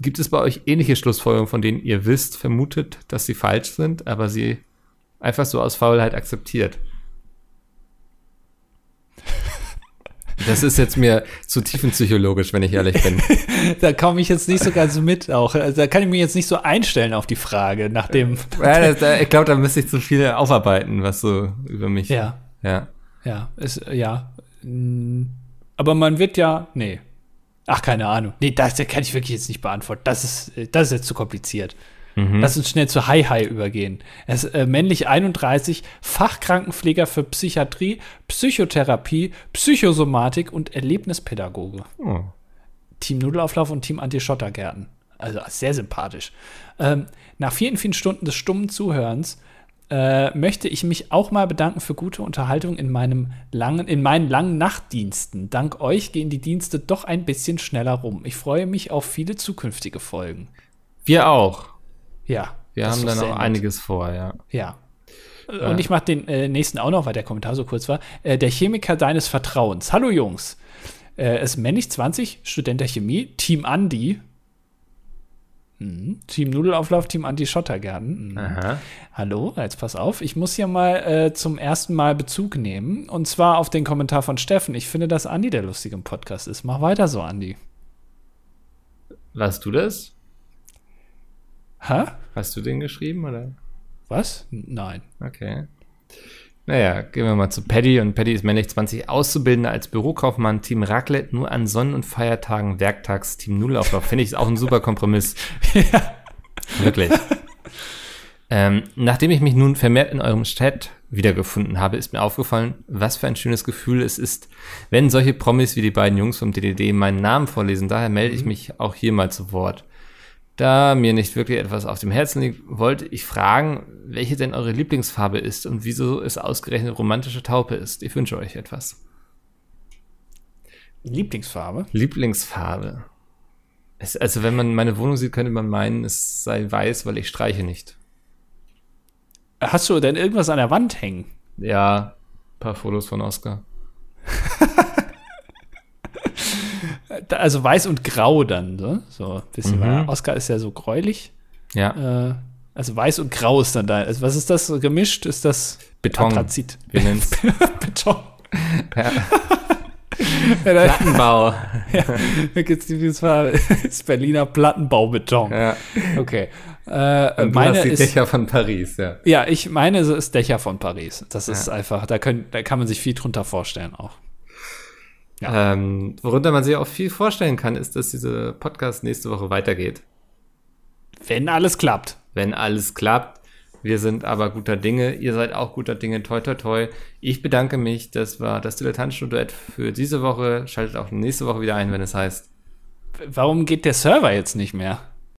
Gibt es bei euch ähnliche Schlussfolgerungen, von denen ihr wisst, vermutet, dass sie falsch sind, aber sie einfach so aus Faulheit akzeptiert? Das ist jetzt mir zu tiefenpsychologisch, wenn ich ehrlich bin. [laughs] Da komme ich jetzt nicht so ganz mit auch. Also, da kann ich mich jetzt nicht so einstellen auf die Frage, nachdem. [laughs] Ja, das, da, ich glaube, da müsste ich zu viel aufarbeiten, was so über mich. Ja, Ja. ja, ist, ja. Mm, Aber man wird ja, nee. Ach, keine Ahnung. Nee, das, das kann ich wirklich jetzt nicht beantworten. Das ist, das ist jetzt zu kompliziert. Lass uns schnell zu Hi Hi übergehen. Er ist äh, männlich 31, Fachkrankenpfleger für Psychiatrie, Psychotherapie, Psychosomatik und Erlebnispädagoge. Oh. Team Nudelauflauf und Team Anti-Schottergärten. Also sehr sympathisch. Ähm, nach vielen, vielen Stunden des stummen Zuhörens äh, möchte ich mich auch mal bedanken für gute Unterhaltung in, meinem langen, in meinen langen Nachtdiensten. Dank euch gehen die Dienste doch ein bisschen schneller rum. Ich freue mich auf viele zukünftige Folgen. Wir auch. Ja. Wir haben dann auch einiges vor, ja. Ja. Und ich mache den äh, nächsten auch noch, weil der Kommentar so kurz war. Äh, der Chemiker deines Vertrauens. Hallo Jungs. Äh, ist männlich 20, Student der Chemie, Team Andi. Mhm. Team Nudelauflauf, Team Anti-Schottergarten. Mhm. Aha. Hallo, jetzt pass auf. Ich muss hier mal äh, zum ersten Mal Bezug nehmen. Und zwar auf den Kommentar von Steffen. Ich finde, dass Andi der lustige im Podcast ist. Mach weiter so, Andi. Warst du das? Hä? Hast du den geschrieben, oder? Was? Nein. Okay. Naja, gehen wir mal zu Paddy. Und Paddy ist männlich 20 Auszubildender als Bürokaufmann, Team Raclette, nur an Sonn- und Feiertagen, Werktags, Team Nullauflauf. Finde ich auch ein super Kompromiss. [laughs] ja. Wirklich. ähm, nachdem ich mich nun vermehrt in eurem Chat wiedergefunden habe, ist mir aufgefallen, was für ein schönes Gefühl es ist, wenn solche Promis wie die beiden Jungs vom DDD meinen Namen vorlesen. Daher melde ich mich auch hier mal zu Wort. Da mir nicht wirklich etwas auf dem Herzen liegt, wollte ich fragen, welche denn eure Lieblingsfarbe ist und wieso es ausgerechnet romantische Taupe ist. Ich wünsche euch etwas. Lieblingsfarbe? Lieblingsfarbe. Es, also wenn man meine Wohnung sieht, könnte man meinen, es sei weiß, weil ich streiche nicht. Hast du denn irgendwas an der Wand hängen? Ja, ein paar Fotos von Oscar. [laughs] also weiß und grau dann, so, so ein bisschen. Mhm. Oscar ist ja so gräulich. Ja. Äh, also weiß und grau ist dann da. Also was ist das gemischt? Ist das Beton? Anthrazit. Wir nennen es [laughs] Beton. Ja. Plattenbau. [laughs] ja, da gibt's die Farbe. Das Berliner Plattenbaubeton. Ja. Okay. Äh, Und du meine ist, Dächer von Paris, ja. Ja, ich meine, es ist Dächer von Paris. Das ist Ja. einfach, da, können, da kann man sich viel drunter vorstellen auch. Ähm, worunter man sich auch viel vorstellen kann, ist, dass dieser Podcast nächste Woche weitergeht. Wenn alles klappt. Wenn alles klappt. Wir sind aber guter Dinge. Ihr seid auch guter Dinge. Toi, toi, toi. Ich bedanke mich. Das war das Dilettantstudio für diese Woche. Schaltet auch nächste Woche wieder ein, wenn es heißt. Warum geht der Server jetzt nicht mehr?